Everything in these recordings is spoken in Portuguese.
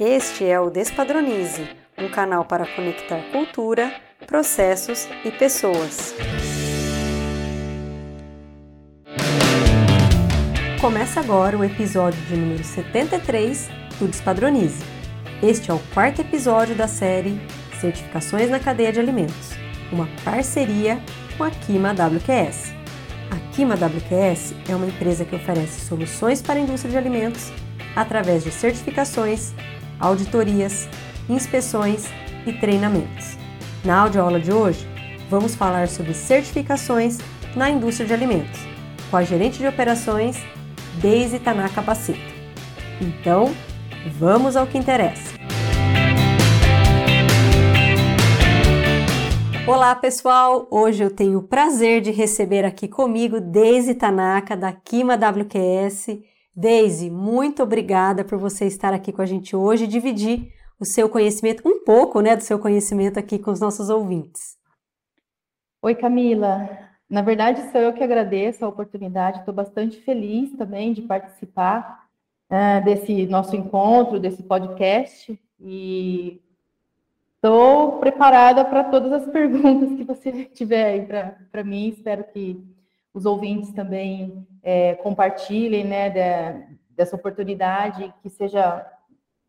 Este é o Despadronize, um canal para conectar cultura, processos e pessoas. Começa agora o episódio de número 73 do Despadronize. Este é o quarto episódio da série Certificações na Cadeia de Alimentos, uma parceria com a Kima WQS. A Kima WQS é uma empresa que oferece soluções para a indústria de alimentos através de certificações, auditorias, inspeções e treinamentos. Na audioaula de hoje, vamos falar sobre certificações na indústria de alimentos, com a gerente de operações, Deise Tanaka Baceto. Então, vamos ao que interessa. Olá pessoal, hoje eu tenho o prazer de receber aqui comigo Deise Tanaka da Kima WQS Daisy, muito obrigada por você estar aqui com a gente hoje e dividir o seu conhecimento, um pouco né, do seu conhecimento aqui com os nossos ouvintes. Oi, Camila. Na verdade, sou eu que agradeço a oportunidade, estou bastante feliz também de participar uh, desse nosso encontro, desse podcast, e estou preparada para todas as perguntas que você tiver aí para mim. Espero que os ouvintes também é, compartilhem né, de, dessa oportunidade, que seja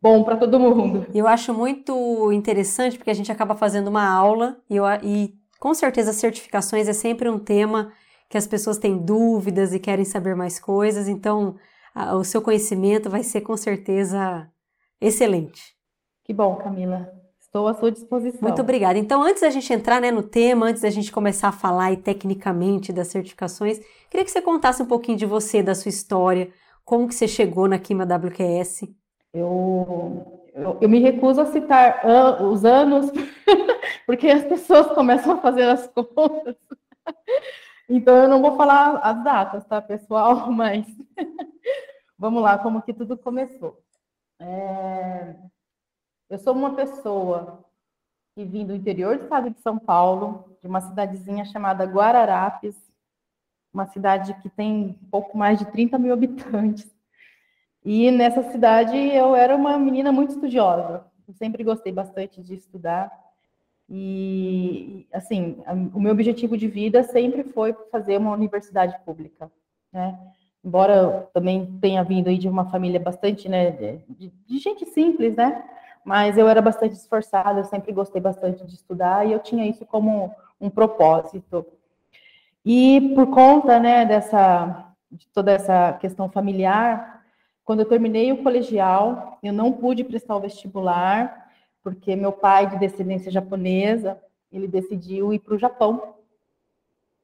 bom para todo mundo. Eu acho muito interessante porque a gente acaba fazendo uma aula e, eu, e com certeza certificações é sempre um tema que as pessoas têm dúvidas e querem saber mais coisas, então a, o seu conhecimento vai ser com certeza excelente. Que bom, Camila. Estou à sua disposição. Muito obrigada. Então, antes da gente entrar né, no tema, antes da gente começar a falar e tecnicamente das certificações, queria que você contasse um pouquinho de você, da sua história, como que você chegou na Kima WQS. Eu, eu, eu me recuso a citar an os anos, porque as pessoas começam a fazer as contas. Então, eu não vou falar as datas, tá, pessoal? Mas vamos lá, como que tudo começou. É... Eu sou uma pessoa que vim do interior do estado de São Paulo, de uma cidadezinha chamada Guararapes, uma cidade que tem pouco mais de 30 mil habitantes. E nessa cidade eu era uma menina muito estudiosa. Eu sempre gostei bastante de estudar. E, assim, o meu objetivo de vida sempre foi fazer uma universidade pública, né? Embora eu também tenha vindo aí de uma família bastante, né, de, de gente simples, né? Mas eu era bastante esforçada, eu sempre gostei bastante de estudar e eu tinha isso como um propósito. E por conta, né, dessa de toda essa questão familiar, quando eu terminei o colegial, eu não pude prestar o vestibular, porque meu pai, de descendência japonesa, ele decidiu ir para o Japão.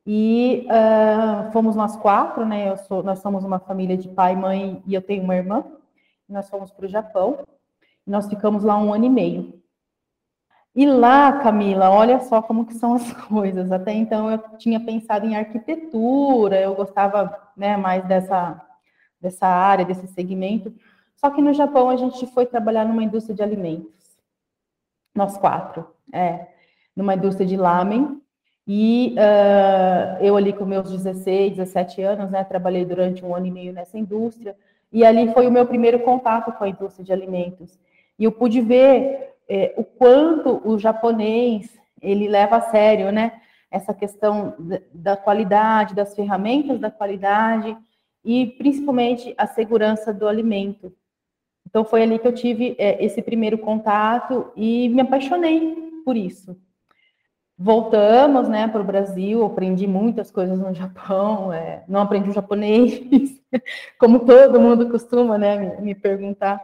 E uh, fomos nós quatro, né? Sou, nós somos uma família de pai, mãe e eu tenho uma irmã. Nós fomos para o Japão. Nós ficamos lá um ano e meio. E lá, Camila, olha só como que são as coisas. Até então eu tinha pensado em arquitetura, eu gostava né, mais dessa, dessa área, desse segmento. Só que no Japão a gente foi trabalhar numa indústria de alimentos. Nós quatro, é, numa indústria de lamen. E uh, eu ali com meus 16, 17 anos, né, trabalhei durante um ano e meio nessa indústria. E ali foi o meu primeiro contato com a indústria de alimentos. E eu pude ver é, o quanto o japonês ele leva a sério, né? Essa questão da qualidade, das ferramentas da qualidade e principalmente a segurança do alimento. Então foi ali que eu tive é, esse primeiro contato e me apaixonei por isso. Voltamos, né, para o Brasil, aprendi muitas coisas no Japão, é, não aprendi o japonês, como todo mundo costuma, né, me, me perguntar.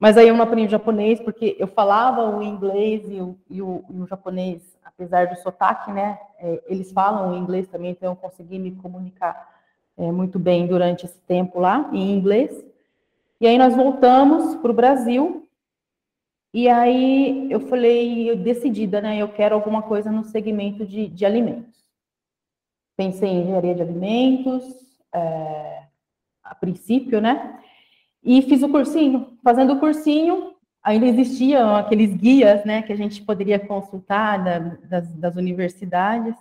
Mas aí eu não aprendi japonês, porque eu falava o inglês e o, e o, e o japonês, apesar do sotaque, né? É, eles falam o inglês também, então eu consegui me comunicar é, muito bem durante esse tempo lá, em inglês. E aí nós voltamos para o Brasil, e aí eu falei, decidida, né? Eu quero alguma coisa no segmento de, de alimentos. Pensei em engenharia de alimentos, é, a princípio, né? E fiz o cursinho. Fazendo o cursinho, ainda existiam aqueles guias, né, que a gente poderia consultar da, das, das universidades.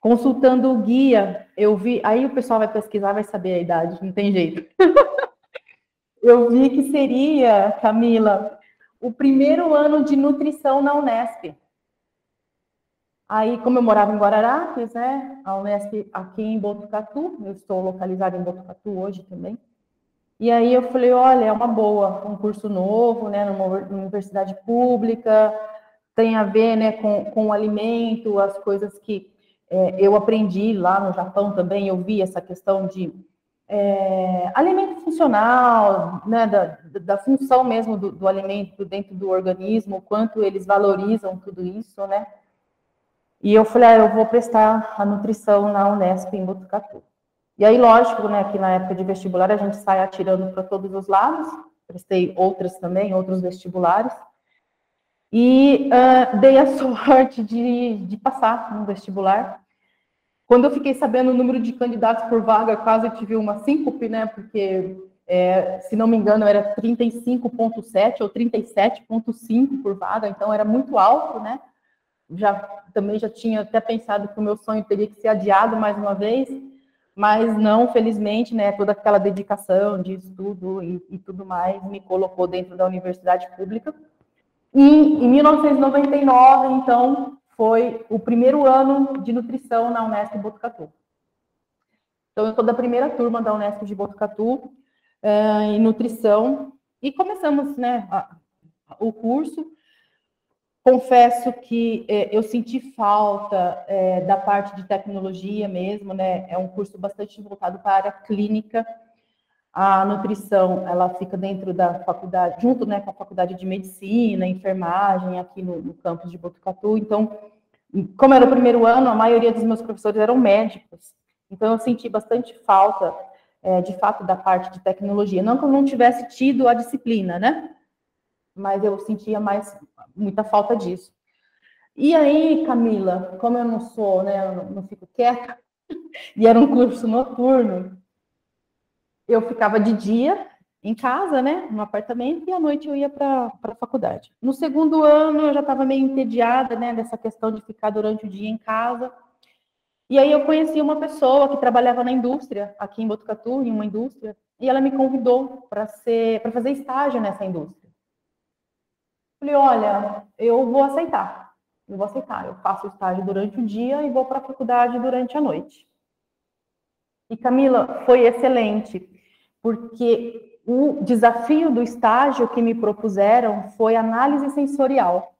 Consultando o guia, eu vi. Aí o pessoal vai pesquisar, vai saber a idade, não tem jeito. eu vi que seria, Camila, o primeiro ano de nutrição na Unesp. Aí, como eu morava em Guararapes, né, a Unesp aqui em Botucatu, eu estou localizada em Botucatu hoje também. E aí eu falei, olha, é uma boa, um curso novo, né, numa universidade pública, tem a ver, né, com, com o alimento, as coisas que é, eu aprendi lá no Japão também, eu vi essa questão de é, alimento funcional, né, da, da função mesmo do, do, alimento dentro do organismo, o quanto eles valorizam tudo isso, né? E eu falei, ah, eu vou prestar a nutrição na Unesp em Botucatu. E aí, lógico, né, que na época de vestibular a gente sai atirando para todos os lados, prestei outras também, outros vestibulares, e uh, dei a sorte de, de passar no vestibular. Quando eu fiquei sabendo o número de candidatos por vaga, quase tive uma síncope, né? Porque, é, se não me engano, era 35,7 ou 37,5 por vaga, então era muito alto, né? Já, também já tinha até pensado que o meu sonho teria que ser adiado mais uma vez, mas não, felizmente, né? Toda aquela dedicação de estudo e, e tudo mais me colocou dentro da universidade pública. E em 1999, então, foi o primeiro ano de nutrição na Unesp Botucatu. Então, eu sou da primeira turma da Unesp de Botucatu, uh, em nutrição, e começamos né, a, o curso. Confesso que eh, eu senti falta eh, da parte de tecnologia mesmo, né? É um curso bastante voltado para a área clínica, a nutrição, ela fica dentro da faculdade, junto né, com a faculdade de medicina, enfermagem, aqui no, no campus de Botucatu. Então, como era o primeiro ano, a maioria dos meus professores eram médicos. Então, eu senti bastante falta, é, de fato, da parte de tecnologia. Não que eu não tivesse tido a disciplina, né? Mas eu sentia mais, muita falta disso. E aí, Camila, como eu não sou, né, eu não fico quieta, e era um curso noturno, eu ficava de dia em casa, né, no apartamento, e à noite eu ia para a faculdade. No segundo ano, eu já estava meio entediada, né, dessa questão de ficar durante o dia em casa. E aí eu conheci uma pessoa que trabalhava na indústria, aqui em Botucatu, em uma indústria, e ela me convidou para ser, para fazer estágio nessa indústria. Falei, olha, eu vou aceitar, eu vou aceitar. Eu faço estágio durante o dia e vou para a faculdade durante a noite. E Camila, foi excelente porque o desafio do estágio que me propuseram foi análise sensorial.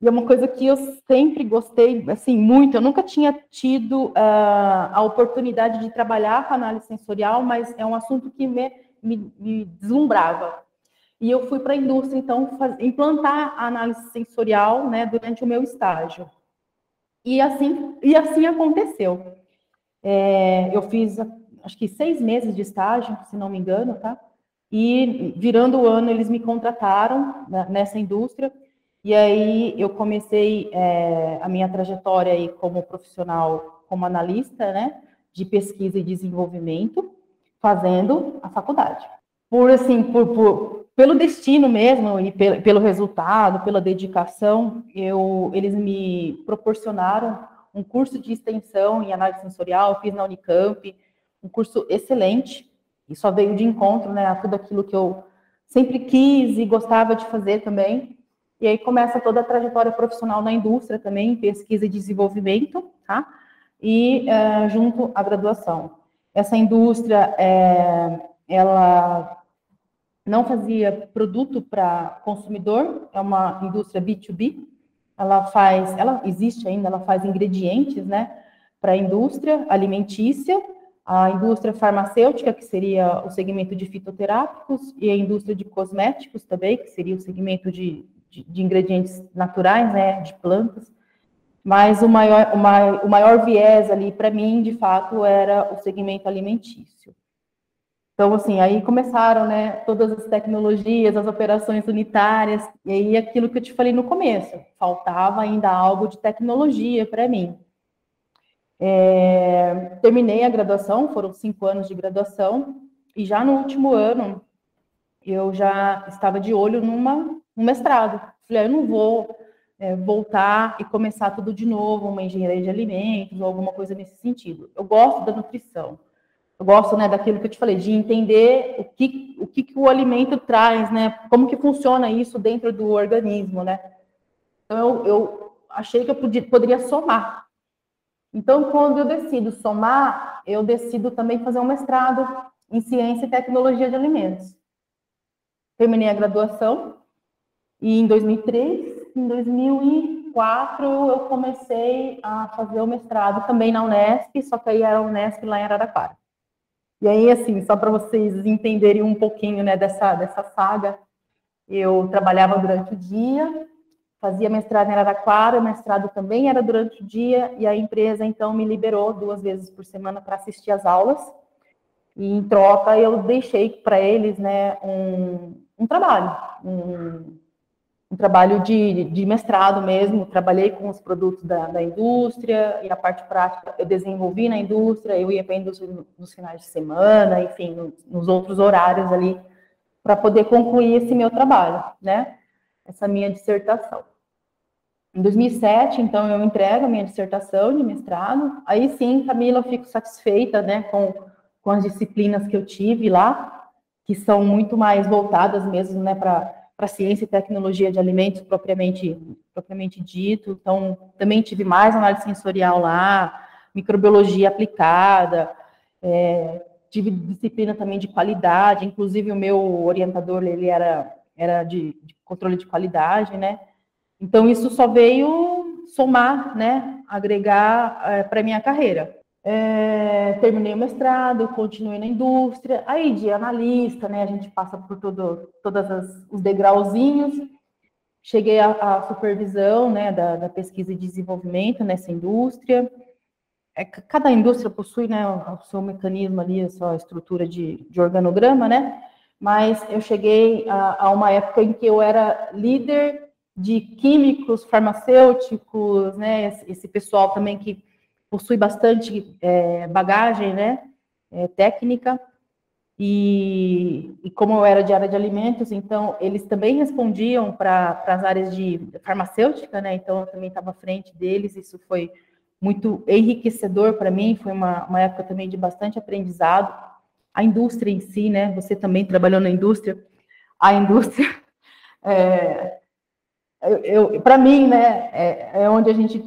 E é uma coisa que eu sempre gostei, assim, muito. Eu nunca tinha tido uh, a oportunidade de trabalhar com análise sensorial, mas é um assunto que me, me, me deslumbrava. E eu fui para a indústria, então, faz, implantar a análise sensorial né, durante o meu estágio. E assim, e assim aconteceu. É, eu fiz acho que seis meses de estágio, se não me engano, tá? E virando o ano, eles me contrataram nessa indústria, e aí eu comecei é, a minha trajetória aí como profissional, como analista, né, de pesquisa e desenvolvimento, fazendo a faculdade. Por assim, por, por pelo destino mesmo e pelo, pelo resultado, pela dedicação, eu, eles me proporcionaram um curso de extensão em análise sensorial, fiz na Unicamp, um curso excelente, e só veio de encontro né, a tudo aquilo que eu sempre quis e gostava de fazer também. E aí começa toda a trajetória profissional na indústria também, pesquisa e desenvolvimento, tá? E é, junto à graduação. Essa indústria, é, ela não fazia produto para consumidor, é uma indústria B2B, ela faz, ela existe ainda, ela faz ingredientes, né, para a indústria alimentícia, a indústria farmacêutica, que seria o segmento de fitoterápicos, e a indústria de cosméticos também, que seria o segmento de, de, de ingredientes naturais, né, de plantas. Mas o maior, o maior, o maior viés ali, para mim, de fato, era o segmento alimentício. Então, assim, aí começaram, né, todas as tecnologias, as operações unitárias, e aí aquilo que eu te falei no começo, faltava ainda algo de tecnologia para mim. É, terminei a graduação, foram cinco anos de graduação, e já no último ano eu já estava de olho numa, num mestrado. Falei, ah, eu não vou é, voltar e começar tudo de novo, uma engenharia de alimentos ou alguma coisa nesse sentido. Eu gosto da nutrição, eu gosto, né, daquilo que eu te falei, de entender o que o, que, que o alimento traz, né, como que funciona isso dentro do organismo, né. Então, eu, eu achei que eu podia, poderia somar. Então, quando eu decido somar, eu decido também fazer um mestrado em Ciência e Tecnologia de Alimentos. Terminei a graduação e em 2003, em 2004, eu comecei a fazer o mestrado também na Unesp, só que aí era a Unesp lá em Araraquara. E aí, assim, só para vocês entenderem um pouquinho né, dessa, dessa saga, eu trabalhava durante o dia, fazia mestrado em Araraquara, o mestrado também era durante o dia, e a empresa então me liberou duas vezes por semana para assistir às aulas, e em troca eu deixei para eles né, um, um trabalho, um, um trabalho de, de, mestrado mesmo, trabalhei com os produtos da, da, indústria e a parte prática eu desenvolvi na indústria, eu ia para a indústria nos finais de semana, enfim, nos, nos outros horários ali, para poder concluir esse meu trabalho, né? Essa minha dissertação. Em 2007, então, eu entrego a minha dissertação de mestrado, aí sim, Camila, eu fico satisfeita, né, com, com as disciplinas que eu tive lá, que são muito mais voltadas mesmo, né, para para ciência e tecnologia de alimentos propriamente, propriamente dito. Então, também tive mais análise sensorial lá, microbiologia aplicada, é, tive disciplina também de qualidade, inclusive o meu orientador, ele era, era de, de controle de qualidade, né? Então, isso só veio somar, né, agregar é, para minha carreira. É, terminei o mestrado, continuei na indústria, aí de analista, né, a gente passa por todo, todos os degrauzinhos, cheguei à, supervisão, né, da, da, pesquisa e desenvolvimento nessa indústria, é, cada indústria possui, né, o seu mecanismo ali, a sua estrutura de, de organograma, né, mas eu cheguei a, a uma época em que eu era líder de químicos, farmacêuticos, né, esse pessoal também que possui bastante é, bagagem, né, é, técnica, e, e, como eu era de área de alimentos, então eles também respondiam para as áreas de farmacêutica, né, então eu também estava à frente deles, isso foi muito enriquecedor para mim, foi uma, uma época também de bastante aprendizado, a indústria em si, né, você também trabalhou na indústria, a indústria, é, eu, eu para mim, né, é, é onde a gente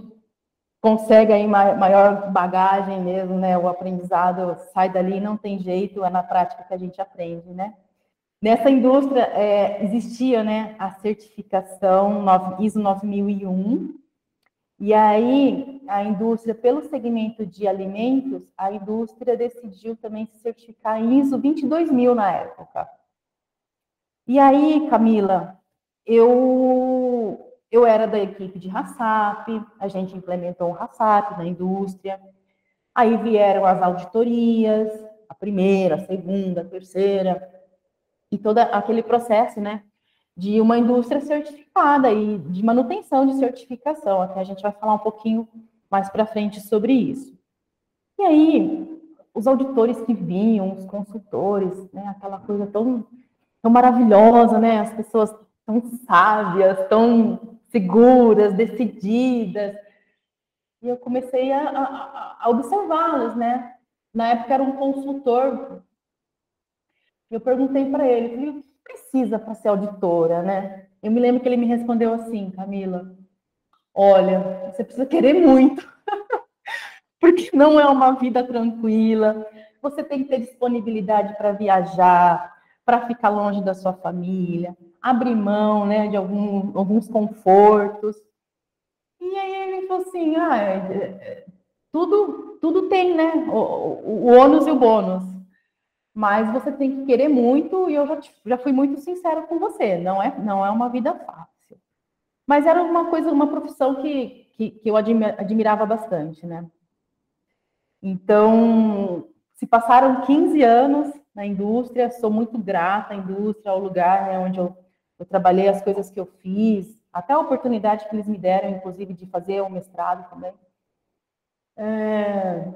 consegue aí maior bagagem mesmo, né? O aprendizado sai dali, não tem jeito, é na prática que a gente aprende, né? Nessa indústria é, existia, né, a certificação ISO 9001, e aí a indústria, pelo segmento de alimentos, a indústria decidiu também se certificar ISO 22000 na época. E aí, Camila, eu eu era da equipe de HACCP, a gente implementou o HACCP na indústria. Aí vieram as auditorias, a primeira, a segunda, a terceira, e todo aquele processo, né, de uma indústria certificada e de manutenção de certificação. Até a gente vai falar um pouquinho mais para frente sobre isso. E aí, os auditores que vinham, os consultores, né, aquela coisa tão, tão maravilhosa, né, as pessoas tão sábias, tão seguras, decididas. E eu comecei a, a, a observá-las, né? Na época era um consultor. Eu perguntei para ele, o que precisa para ser auditora, né? Eu me lembro que ele me respondeu assim, Camila, olha, você precisa querer muito, porque não é uma vida tranquila. Você tem que ter disponibilidade para viajar, para ficar longe da sua família, abrir mão né, de algum, alguns confortos. E aí ele falou assim: ah, é, é, tudo, tudo tem, né? O, o, o ônus e o bônus. Mas você tem que querer muito, e eu já, já fui muito sincero com você, não é, não é uma vida fácil. Mas era uma coisa, uma profissão que, que, que eu admirava bastante, né? Então, se passaram 15 anos na indústria, sou muito grata à indústria, ao lugar né, onde eu eu trabalhei as coisas que eu fiz, até a oportunidade que eles me deram, inclusive, de fazer o um mestrado também. É,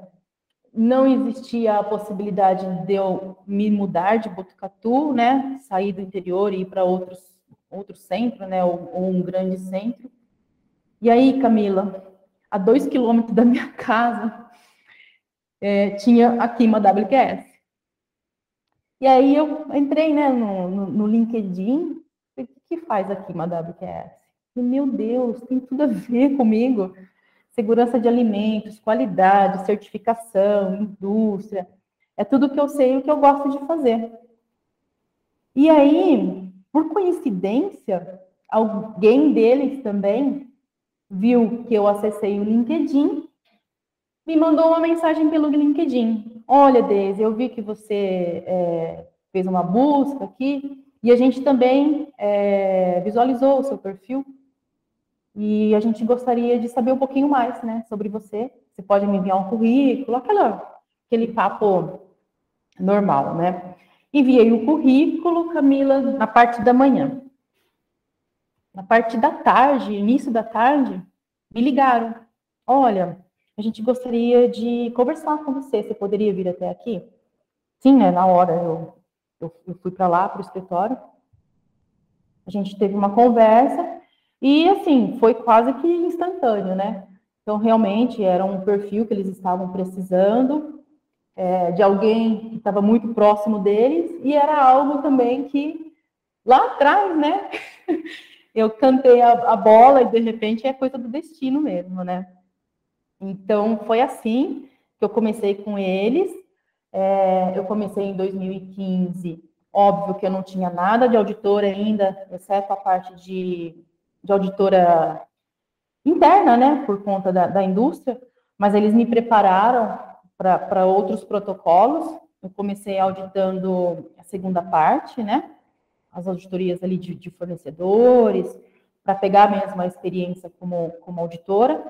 não existia a possibilidade de eu me mudar de Botucatu, né, sair do interior e ir para outros outro centro, né, ou, ou, um grande centro. E aí, Camila, a dois quilômetros da minha casa, é, tinha aqui uma WQS. E aí eu entrei né, no, no, no LinkedIn, que faz aqui uma WQS? Meu Deus, tem tudo a ver comigo. Segurança de alimentos, qualidade, certificação, indústria. É tudo que eu sei e o que eu gosto de fazer. E aí, por coincidência, alguém deles também viu que eu acessei o LinkedIn, me mandou uma mensagem pelo LinkedIn. Olha, Deise, eu vi que você é, fez uma busca aqui e a gente também é, visualizou o seu perfil e a gente gostaria de saber um pouquinho mais, né, sobre você. Você pode me enviar um currículo, aquela, aquele papo normal, né? Enviei o currículo, Camila, na parte da manhã. Na parte da tarde, início da tarde, me ligaram. Olha, a gente gostaria de conversar com você. Você poderia vir até aqui? Sim, né? Na hora eu, eu, eu fui para lá, para o escritório. A gente teve uma conversa e, assim, foi quase que instantâneo, né? Então, realmente, era um perfil que eles estavam precisando, é, de alguém que estava muito próximo deles, e era algo também que, lá atrás, né? eu cantei a, a bola e, de repente, é coisa do destino mesmo, né? Então, foi assim que eu comecei com eles. É, eu comecei em 2015. Óbvio que eu não tinha nada de auditora ainda, exceto a parte de, de auditora interna, né, por conta da, da indústria, mas eles me prepararam para outros protocolos. Eu comecei auditando a segunda parte, né, as auditorias ali de, de fornecedores, para pegar mesmo a experiência como, como auditora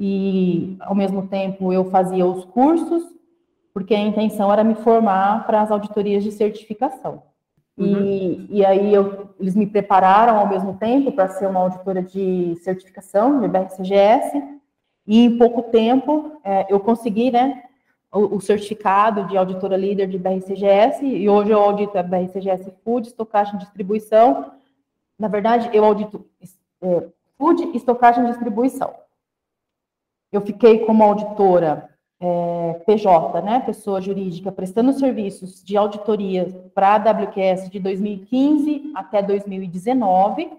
e, ao mesmo tempo, eu fazia os cursos, porque a intenção era me formar para as auditorias de certificação. Uhum. E, e aí eu, eles me prepararam ao mesmo tempo para ser uma auditora de certificação, de BRCGS, e em pouco tempo é, eu consegui, né, o, o, certificado de auditora líder de BRCGS, e hoje eu audito a BRCGS Food, estocagem e distribuição. Na verdade, eu audito é, Food, estocagem e distribuição eu fiquei como auditora é, PJ, né, pessoa jurídica, prestando serviços de auditoria para a WQS de 2015 até 2019.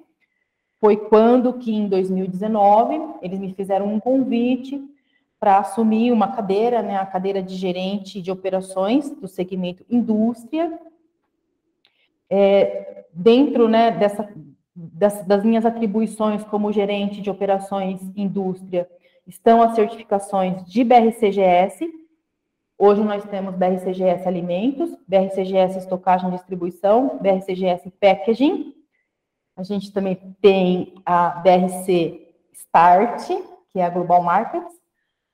Foi quando que, em 2019, eles me fizeram um convite para assumir uma cadeira, né, a cadeira de gerente de operações do segmento indústria. É, dentro né, dessa, das, das minhas atribuições como gerente de operações indústria, estão as certificações de BRCGS. Hoje nós temos BRCGS Alimentos, BRCGS Estocagem e Distribuição, BRCGS Packaging. A gente também tem a BRC Start, que é a Global Markets,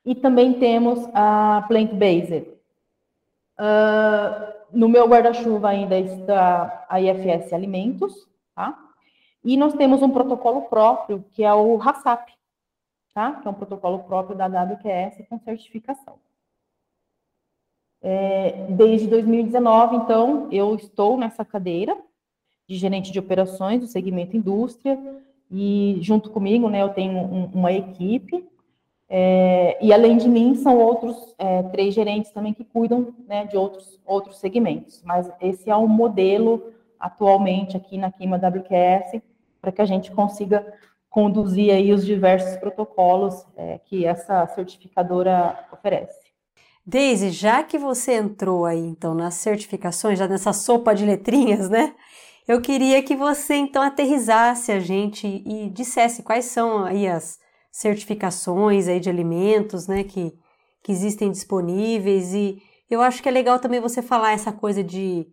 e também temos a Plant Based. Uh, no meu guarda-chuva ainda está a IFS Alimentos, tá? E nós temos um protocolo próprio, que é o HACCP, tá? que é um protocolo próprio da WQS com certificação. É, desde 2019, então, eu estou nessa cadeira de gerente de operações do segmento indústria, e junto comigo, né, eu tenho um, uma equipe, é, e além de mim, são outros é, três gerentes também que cuidam né, de outros, outros segmentos. Mas esse é o modelo atualmente aqui na Quima WQS, para que a gente consiga conduzir aí os diversos protocolos é, que essa certificadora oferece. Deise, já que você entrou aí então nas certificações, já nessa sopa de letrinhas, né? Eu queria que você então aterrizasse a gente e dissesse quais são aí as certificações aí de alimentos, né, que, que existem disponíveis e eu acho que é legal também você falar essa coisa de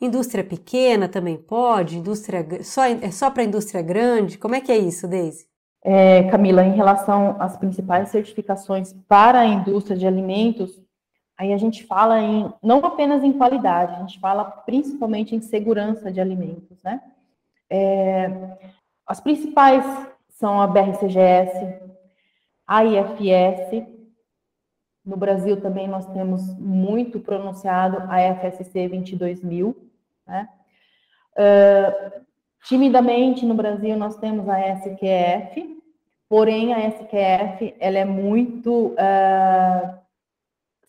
Indústria pequena também pode? Indústria só é só para indústria grande? Como é que é isso, Deise? É, Camila, em relação às principais certificações para a indústria de alimentos, aí a gente fala em não apenas em qualidade, a gente fala principalmente em segurança de alimentos, né? É, as principais são a BRCGS, a IFS. No Brasil também nós temos muito pronunciado a FSC 22000, né? Uh, timidamente, no Brasil, nós temos a SQF, porém, a SQF ela é muito uh,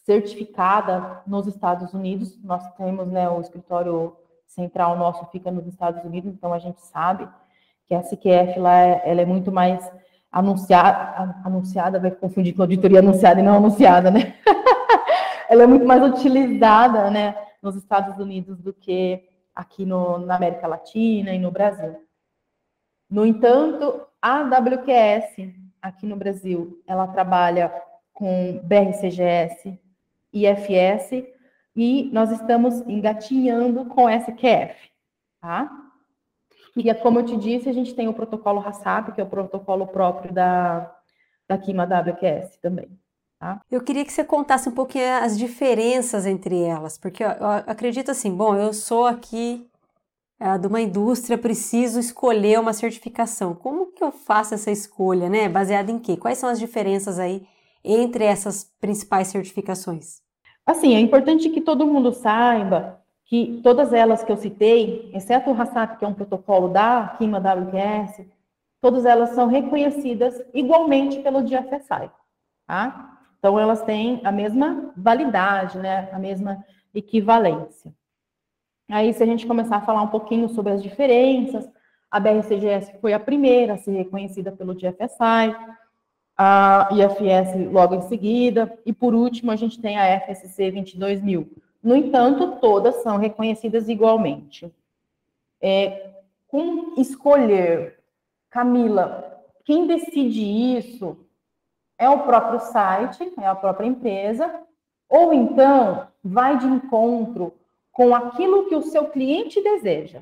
certificada nos Estados Unidos. Nós temos, né, o escritório central nosso fica nos Estados Unidos, então a gente sabe que a CQF lá ela é muito mais anunciada, anunciada, vai confundir com auditoria anunciada e não anunciada, né? ela é muito mais utilizada, né, nos Estados Unidos do que aqui no, na América Latina e no Brasil. No entanto, a WQS aqui no Brasil, ela trabalha com BRCGS, IFS, e nós estamos engatinhando com SQF, tá? E é como eu te disse, a gente tem o protocolo RASAP, que é o protocolo próprio da, da Kima WQS também. Tá? Eu queria que você contasse um pouquinho as diferenças entre elas, porque eu, acredito assim, bom, eu sou aqui é, de uma indústria, preciso escolher uma certificação. Como que eu faço essa escolha, né? Baseada em quê? Quais são as diferenças aí entre essas principais certificações? Assim, é importante que todo mundo saiba que todas elas que eu citei, exceto o RASAP, que é um protocolo da Kima WQS, todas elas são reconhecidas igualmente pelo DFSI, tá? Então, elas têm a mesma validade, né? A mesma equivalência. Aí, se a gente começar a falar um pouquinho sobre as diferenças, a BRCGS foi a primeira a ser reconhecida pelo DFSI, a IFS logo em seguida, e por último a gente tem a FSC 22000. No entanto, todas são reconhecidas igualmente. É, com escolher, Camila, quem decide isso é o próprio site, é a própria empresa, ou então vai de encontro com aquilo que o seu cliente deseja,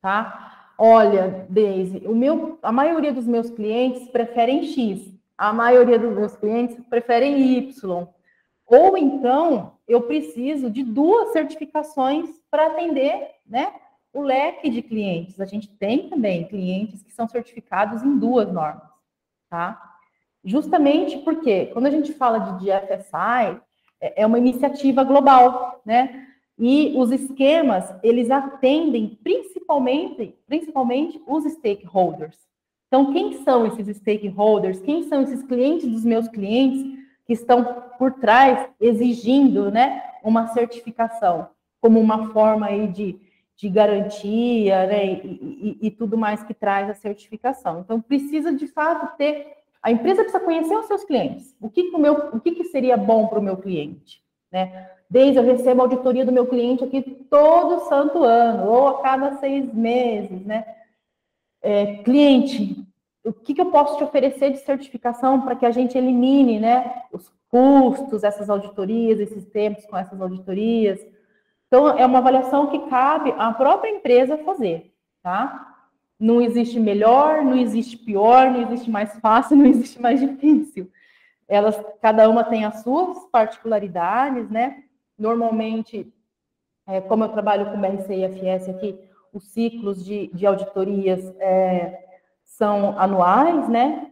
tá? Olha, Daisy, o meu, a maioria dos meus clientes preferem X, a maioria dos meus clientes preferem Y. Ou então, eu preciso de duas certificações para atender, né, o leque de clientes. A gente tem também clientes que são certificados em duas normas, tá? Justamente porque quando a gente fala de DFSI, é, é uma iniciativa global, né? E os esquemas, eles atendem principalmente, principalmente os stakeholders. Então, quem são esses stakeholders? Quem são esses clientes dos meus clientes que estão por trás exigindo, né, uma certificação como uma forma aí de, de garantia, né, e, e, e tudo mais que traz a certificação. Então, precisa de fato ter a empresa precisa conhecer os seus clientes. O que, que o, meu, o que, que seria bom para o meu cliente? Né? Desde eu recebo a auditoria do meu cliente aqui todo santo ano, ou a cada seis meses, né? É, cliente, o que, que eu posso te oferecer de certificação para que a gente elimine, né? Os custos, essas auditorias, esses tempos com essas auditorias. Então, é uma avaliação que cabe à própria empresa fazer, tá? Não existe melhor, não existe pior, não existe mais fácil, não existe mais difícil. Elas, cada uma tem as suas particularidades, né? Normalmente, é, como eu trabalho com BRC e IFS aqui, os ciclos de, de auditorias é, são anuais, né?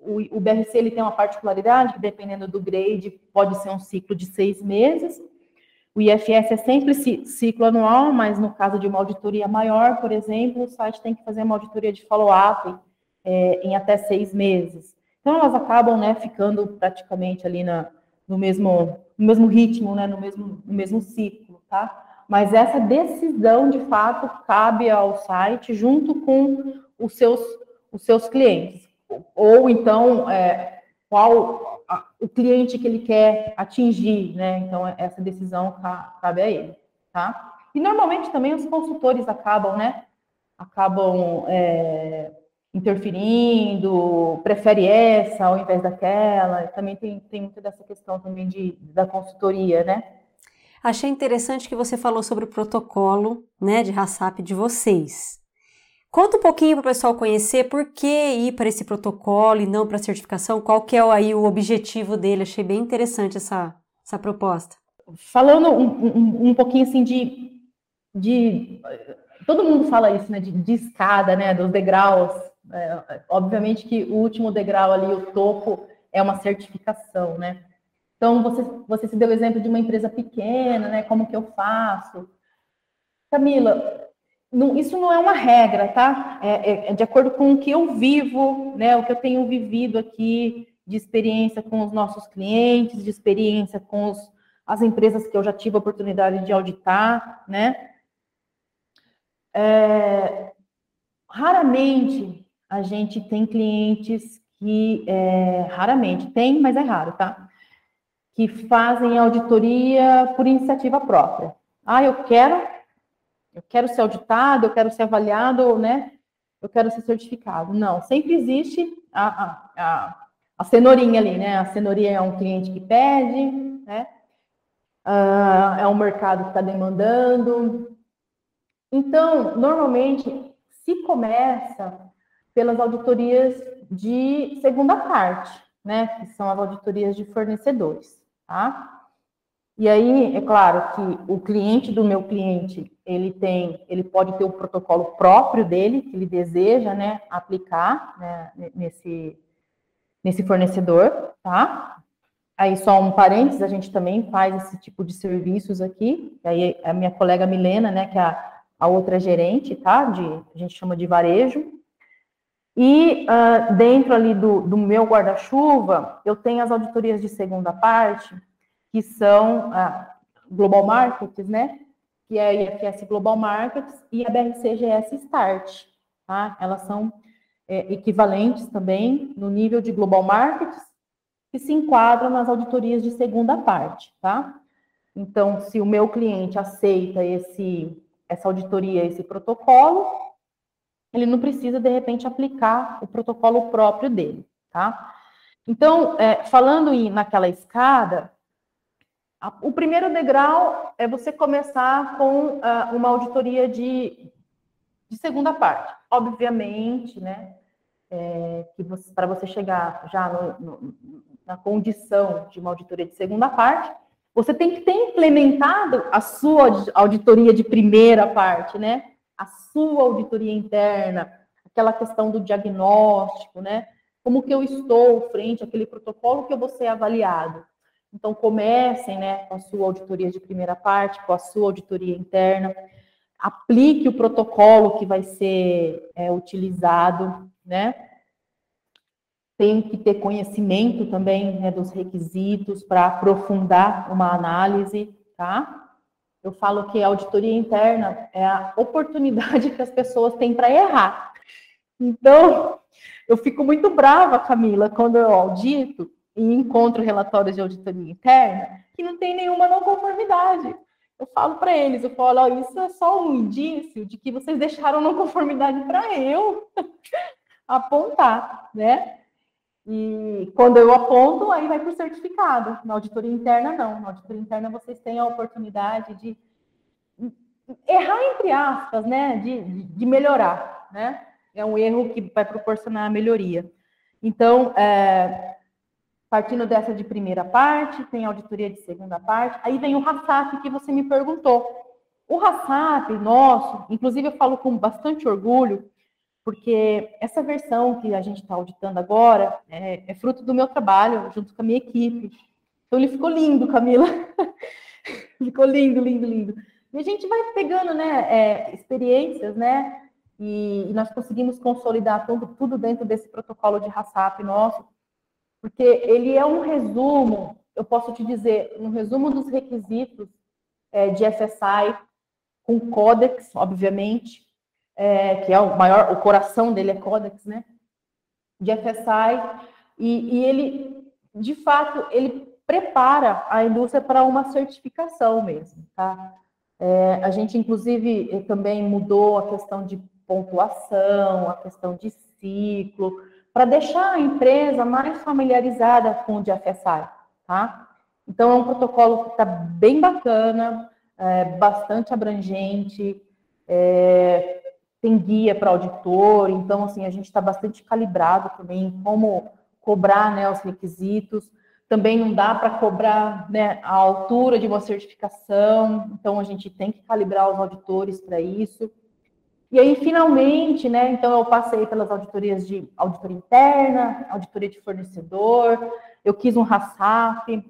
O, o, BRC ele tem uma particularidade que, dependendo do grade, pode ser um ciclo de seis meses. O IFS é sempre ciclo anual, mas no caso de uma auditoria maior, por exemplo, o site tem que fazer uma auditoria de follow-up é, em até seis meses. Então, elas acabam né, ficando praticamente ali na, no mesmo no mesmo ritmo, né, no mesmo, no mesmo ciclo, tá? Mas essa decisão, de fato, cabe ao site junto com os seus, os seus clientes. Ou então, é, qual o cliente que ele quer atingir, né? Então, essa decisão cabe a ele, tá? E normalmente também os consultores acabam, né? Acabam é, interferindo, prefere essa ao invés daquela. Também tem, tem muita dessa questão também de, da consultoria, né? Achei interessante que você falou sobre o protocolo né, de RASAP de vocês. Conta um pouquinho para o pessoal conhecer por que ir para esse protocolo e não para a certificação, qual que é aí o objetivo dele. Achei bem interessante essa, essa proposta. Falando um, um, um pouquinho assim de, de. Todo mundo fala isso, né? De, de escada, né? Dos degraus é, obviamente que o último degrau ali, o topo, é uma certificação, né? Então, você, você se deu o exemplo de uma empresa pequena, né? Como que eu faço? Camila, não, isso não é uma regra, tá? É, é, é, de acordo com o que eu vivo, né? O que eu tenho vivido aqui de experiência com os nossos clientes, de experiência com os, as empresas que eu já tive a oportunidade de auditar, né? É, raramente a gente tem clientes que, é, raramente, tem, mas é raro, tá? Que fazem auditoria por iniciativa própria. Ah, eu quero, eu quero ser auditado, eu quero ser avaliado, né? Eu quero ser certificado. Não, sempre existe a, a, a a cenourinha ali, né? A cenourinha é um cliente que pede, né? Uh, é um mercado que está demandando. Então, normalmente, se começa pelas auditorias de segunda parte, né? Que são as auditorias de fornecedores, tá? E aí, é claro que o cliente do meu cliente, ele tem, ele pode ter o protocolo próprio dele, que ele deseja, né, aplicar, né, nesse, nesse fornecedor, tá? Aí só um parênteses, a gente também faz esse tipo de serviços aqui. Aí a minha colega Milena, né, que é a, a outra gerente, tá? De, a gente chama de varejo. E uh, dentro ali do, do meu guarda-chuva, eu tenho as auditorias de segunda parte, que são a Global Markets, né? Que é a IFS Global Markets e a BRCGS Start, tá? Elas são é, equivalentes também no nível de global markets que se enquadram nas auditorias de segunda parte, tá? Então, se o meu cliente aceita esse essa auditoria, esse protocolo, ele não precisa de repente aplicar o protocolo próprio dele, tá? Então, é, falando em, naquela escada, o primeiro degrau é você começar com uh, uma auditoria de, de segunda parte. Obviamente, né, é, que para você chegar já no, no, na condição de uma auditoria de segunda parte, você tem que ter implementado a sua auditoria de primeira parte, né? A sua auditoria interna, aquela questão do diagnóstico, né? Como que eu estou frente àquele protocolo que eu vou ser avaliado. Então, comecem, né, com a sua auditoria de primeira parte, com a sua auditoria interna aplique o protocolo que vai ser é, utilizado, né? Tem que ter conhecimento também né, dos requisitos para aprofundar uma análise, tá? Eu falo que a auditoria interna é a oportunidade que as pessoas têm para errar. Então, eu fico muito brava, Camila, quando eu audito e encontro relatórios de auditoria interna que não tem nenhuma não conformidade eu falo para eles, eu falo, oh, isso é só um indício de que vocês deixaram não conformidade para eu apontar, né? E quando eu aponto, aí vai para o certificado. Na auditoria interna, não. Na auditoria interna, vocês têm a oportunidade de errar, entre aspas, né? De, de melhorar, né? É um erro que vai proporcionar a melhoria. Então, é, Partindo dessa de primeira parte, tem auditoria de segunda parte, aí vem o RASAP que você me perguntou. O RASAP nosso, inclusive eu falo com bastante orgulho, porque essa versão que a gente está auditando agora é, é, fruto do meu trabalho junto com a minha equipe. Então ele ficou lindo, Camila. ficou lindo, lindo, lindo. E a gente vai pegando, né, é, experiências, né, e, e, nós conseguimos consolidar tudo, tudo dentro desse protocolo de RASAP nosso porque ele é um resumo, eu posso te dizer, um resumo dos requisitos é, de FSI, com Codex, obviamente, é, que é o maior, o coração dele é Codex, né? De FSI, e, e ele, de fato, ele prepara a indústria para uma certificação mesmo, tá? É, a gente, inclusive, também mudou a questão de pontuação, a questão de ciclo, para deixar a empresa mais familiarizada com o DFSI, tá? Então, é um protocolo que está bem bacana, é, bastante abrangente, é, tem guia para auditor, então, assim, a gente está bastante calibrado também em como cobrar né, os requisitos. Também não dá para cobrar né, a altura de uma certificação, então a gente tem que calibrar os auditores para isso. E aí, finalmente, né, então eu passei pelas auditorias de auditoria interna, auditoria de fornecedor, eu quis um RASAP.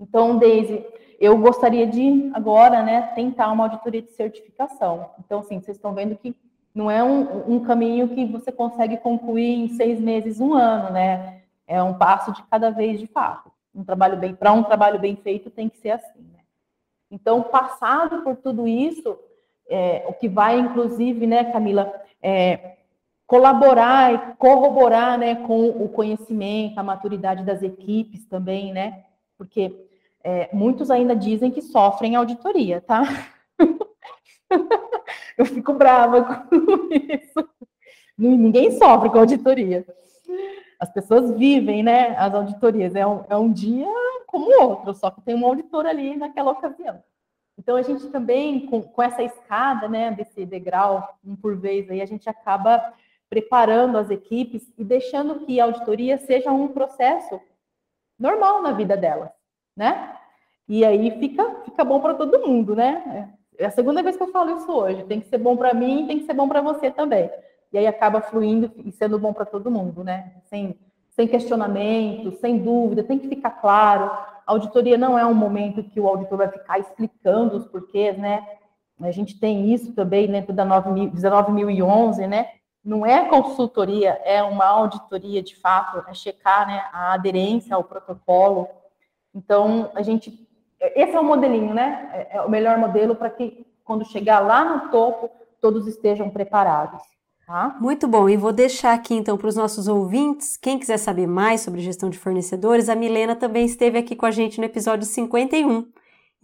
Então, Daisy, eu gostaria de agora, né, tentar uma auditoria de certificação. Então, assim, vocês estão vendo que não é um, um caminho que você consegue concluir em seis meses, um ano, né? É um passo de cada vez de fato. Um trabalho bem, para um trabalho bem feito tem que ser assim. Né? Então, passado por tudo isso, é, o que vai, inclusive, né, Camila, é, colaborar e corroborar, né, com o conhecimento, a maturidade das equipes também, né? Porque é, muitos ainda dizem que sofrem auditoria, tá? Eu fico brava com isso. Ninguém sofre com auditoria. As pessoas vivem, né, as auditorias. É um, é um dia como outro, só que tem um auditor ali naquela ocasião. Então, a gente também, com, com essa escada, né, desse degrau, um por vez, aí a gente acaba preparando as equipes e deixando que a auditoria seja um processo normal na vida delas, né? E aí fica, fica bom para todo mundo, né? É a segunda vez que eu falo isso hoje. Tem que ser bom para mim, tem que ser bom para você também. E aí acaba fluindo e sendo bom para todo mundo, né? Sem, sem questionamento, sem dúvida, tem que ficar claro. A auditoria não é um momento que o auditor vai ficar explicando os porquês, né? A gente tem isso também dentro da 19.011, né? Não é consultoria, é uma auditoria de fato, é checar né, a aderência ao protocolo. Então, a gente esse é o modelinho, né? É, é o melhor modelo para que quando chegar lá no topo, todos estejam preparados. Tá? Muito bom, e vou deixar aqui então para os nossos ouvintes, quem quiser saber mais sobre gestão de fornecedores, a Milena também esteve aqui com a gente no episódio 51.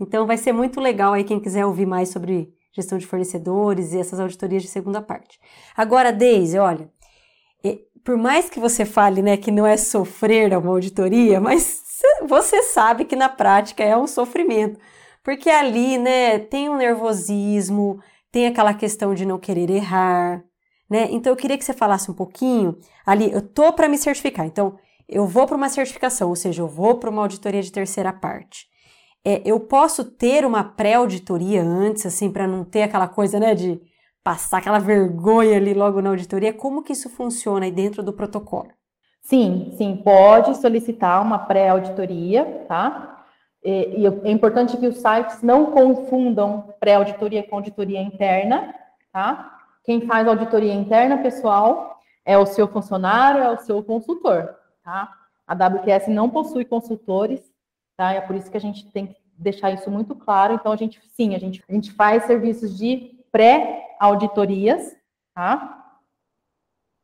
Então vai ser muito legal aí quem quiser ouvir mais sobre gestão de fornecedores e essas auditorias de segunda parte. Agora, Deise, olha, por mais que você fale né, que não é sofrer uma auditoria, mas você sabe que na prática é um sofrimento, porque ali, né, tem um nervosismo, tem aquela questão de não querer errar, né? Então eu queria que você falasse um pouquinho ali, eu tô para me certificar, então eu vou para uma certificação, ou seja, eu vou para uma auditoria de terceira parte. É, eu posso ter uma pré-auditoria antes, assim, para não ter aquela coisa, né, de passar aquela vergonha ali logo na auditoria. Como que isso funciona aí dentro do protocolo? Sim, sim, pode solicitar uma pré-auditoria, tá? E, e, é importante que os sites não confundam pré-auditoria com auditoria interna, tá? Quem faz auditoria interna, pessoal, é o seu funcionário, é o seu consultor, tá? A WQS não possui consultores, tá? É por isso que a gente tem que deixar isso muito claro. Então, a gente, sim, a gente, a gente faz serviços de pré-auditorias, tá?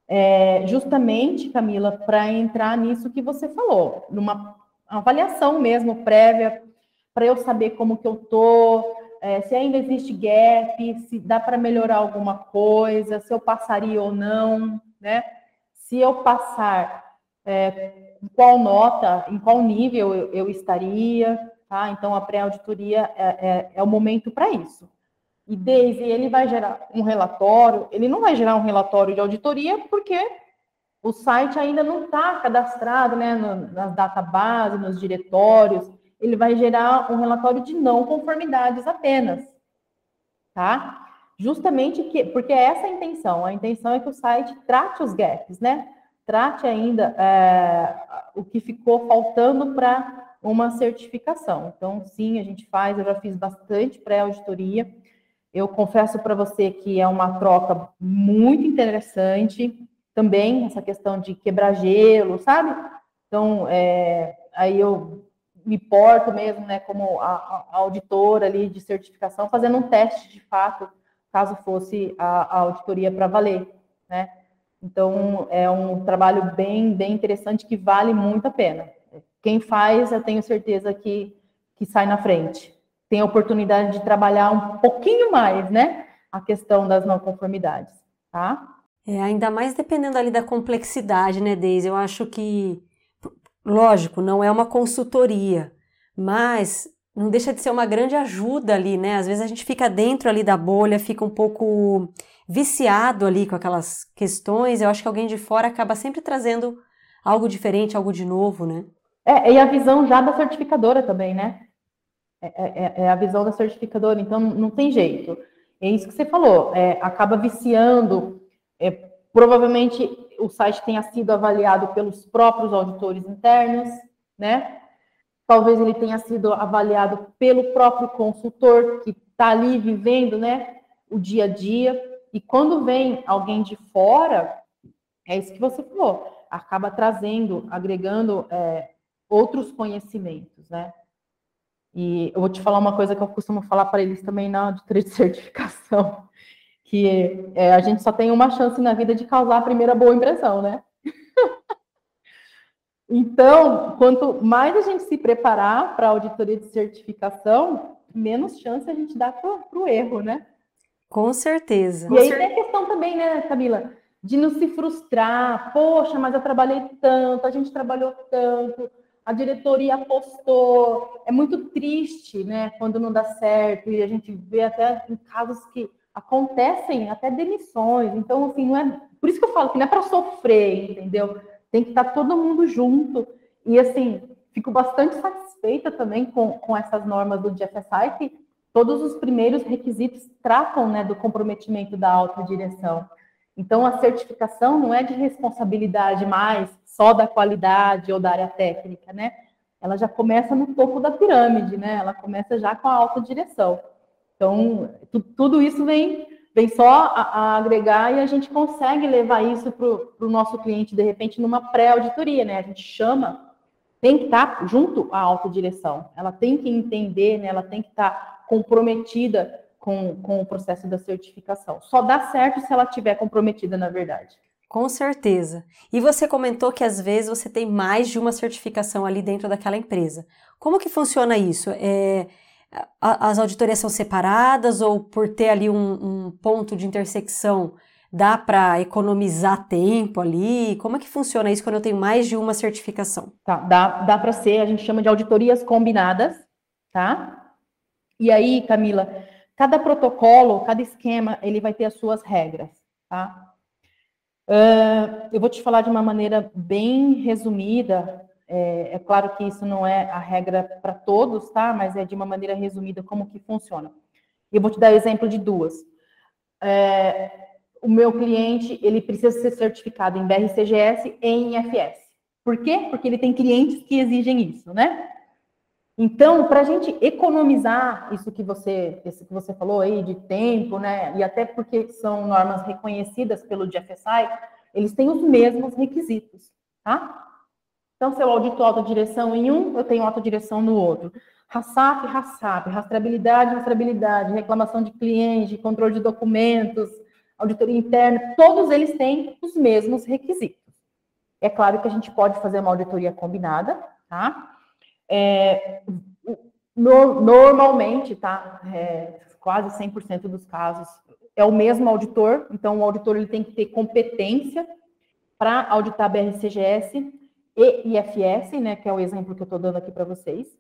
é, justamente, Camila, para entrar nisso que você falou, numa avaliação mesmo prévia, para eu saber como que eu tô, é, se ainda existe gap, se dá para melhorar alguma coisa, se eu passaria ou não, né? Se eu passar, é, qual nota, em qual nível eu, eu estaria, tá? Então, a pré-auditoria é, é, é o momento para isso. E desde ele vai gerar um relatório, ele não vai gerar um relatório de auditoria porque o site ainda não está cadastrado né, no, nas databases, nos diretórios. Ele vai gerar um relatório de não conformidades apenas, tá? Justamente que, porque é essa a intenção. A intenção é que o site trate os gaps, né? Trate ainda é, o que ficou faltando para uma certificação. Então, sim, a gente faz, eu já fiz bastante pré-auditoria eu confesso para você que é uma troca muito interessante também, essa questão de quebrar gelo, sabe? Então, é, aí eu me porto mesmo, né, como a, a, auditora ali de certificação, fazendo um teste de fato, caso fosse a, a auditoria para valer, né? Então, é um trabalho bem, bem interessante que vale muito a pena. Quem faz, eu tenho certeza que, que sai na frente tem a oportunidade de trabalhar um pouquinho mais, né? A questão das não conformidades, tá? É, ainda mais dependendo ali da complexidade, né, Deise? Eu acho que, lógico, não é uma consultoria, mas não deixa de ser uma grande ajuda ali, né? Às vezes a gente fica dentro ali da bolha, fica um pouco viciado ali com aquelas questões. Eu acho que alguém de fora acaba sempre trazendo algo diferente, algo de novo, né? É, e a visão já da certificadora também, né? É, é, é, a visão da certificadora, então não tem jeito. É isso que você falou, é, acaba viciando. É, provavelmente o site tenha sido avaliado pelos próprios auditores internos, né? Talvez ele tenha sido avaliado pelo próprio consultor que está ali vivendo, né, o dia a dia. E quando vem alguém de fora, é isso que você falou, acaba trazendo, agregando é, outros conhecimentos, né? E eu vou te falar uma coisa que eu costumo falar para eles também na auditoria de certificação, que é, a gente só tem uma chance na vida de causar a primeira boa impressão, né? então, quanto mais a gente se preparar para a auditoria de certificação, menos chance a gente dá para o erro, né? Com certeza. E aí tem a questão também, né, Camila, de não se frustrar. Poxa, mas eu trabalhei tanto, a gente trabalhou tanto, a diretoria apostou. É muito triste, né, quando não dá certo. E a gente vê até em casos que acontecem até demissões. Então, assim, não é. Por isso que eu falo que não é para sofrer, entendeu? Tem que estar todo mundo junto. E assim, fico bastante satisfeita também com, com essas normas do GFSI, que todos os primeiros requisitos tratam né, do comprometimento da alta direção. Então, a certificação não é de responsabilidade mais só da qualidade ou da área técnica, né? Ela já começa no topo da pirâmide, né? Ela começa já com a alta direção. Então, tu, tudo isso vem, vem só a, a, agregar e a gente consegue levar isso para o nosso cliente, de repente, numa pré-auditoria, né? A gente chama, tem que estar tá junto à alta direção. Ela tem que entender, né? Ela tem que estar tá comprometida com, com o processo da certificação. Só dá certo se ela estiver comprometida, na verdade. Com certeza. E você comentou que às vezes você tem mais de uma certificação ali dentro daquela empresa. Como que funciona isso? É, as auditorias são separadas ou por ter ali um, um ponto de intersecção dá para economizar tempo ali? Como é que funciona isso quando eu tenho mais de uma certificação? Tá, dá, dá para ser, a gente chama de auditorias combinadas, tá? E aí, Camila, cada protocolo, cada esquema, ele vai ter as suas regras, tá? Uh, eu vou te falar de uma maneira bem resumida. É, é claro que isso não é a regra para todos, tá? Mas é de uma maneira resumida como que funciona. Eu vou te dar exemplo de duas. É, o meu cliente, ele precisa ser certificado em BRCGS e em IFS. Por quê? Porque ele tem clientes que exigem isso, né? Então, para a gente economizar isso que você, isso que você falou aí de tempo, né? E até porque são normas reconhecidas pelo GFSI, eles têm os mesmos requisitos, tá? Então, se eu audito autodireção em um, eu tenho autodireção no outro. RASAP, RASAP, rastreabilidade, rastreabilidade, reclamação de cliente, controle de documentos, auditoria interna, todos eles têm os mesmos requisitos. É claro que a gente pode fazer uma auditoria combinada, tá? É, no, normalmente, tá? É, quase 100% dos casos é o mesmo auditor, então o auditor ele tem que ter competência para auditar BRCGS e IFS, né, que é o exemplo que eu estou dando aqui para vocês.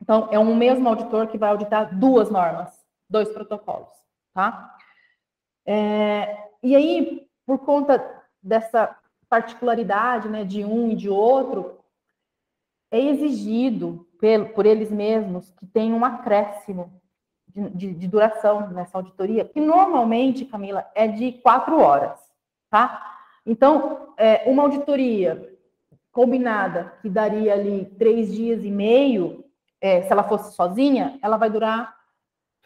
Então, é um mesmo auditor que vai auditar duas normas, dois protocolos, tá? É, e aí, por conta dessa particularidade, né, de um e de outro, é exigido por, por eles mesmos que tenha um acréscimo de, de, de, duração nessa auditoria, que normalmente, Camila, é de quatro horas, tá? Então, é, uma auditoria combinada que daria ali três dias e meio, é, se ela fosse sozinha, ela vai durar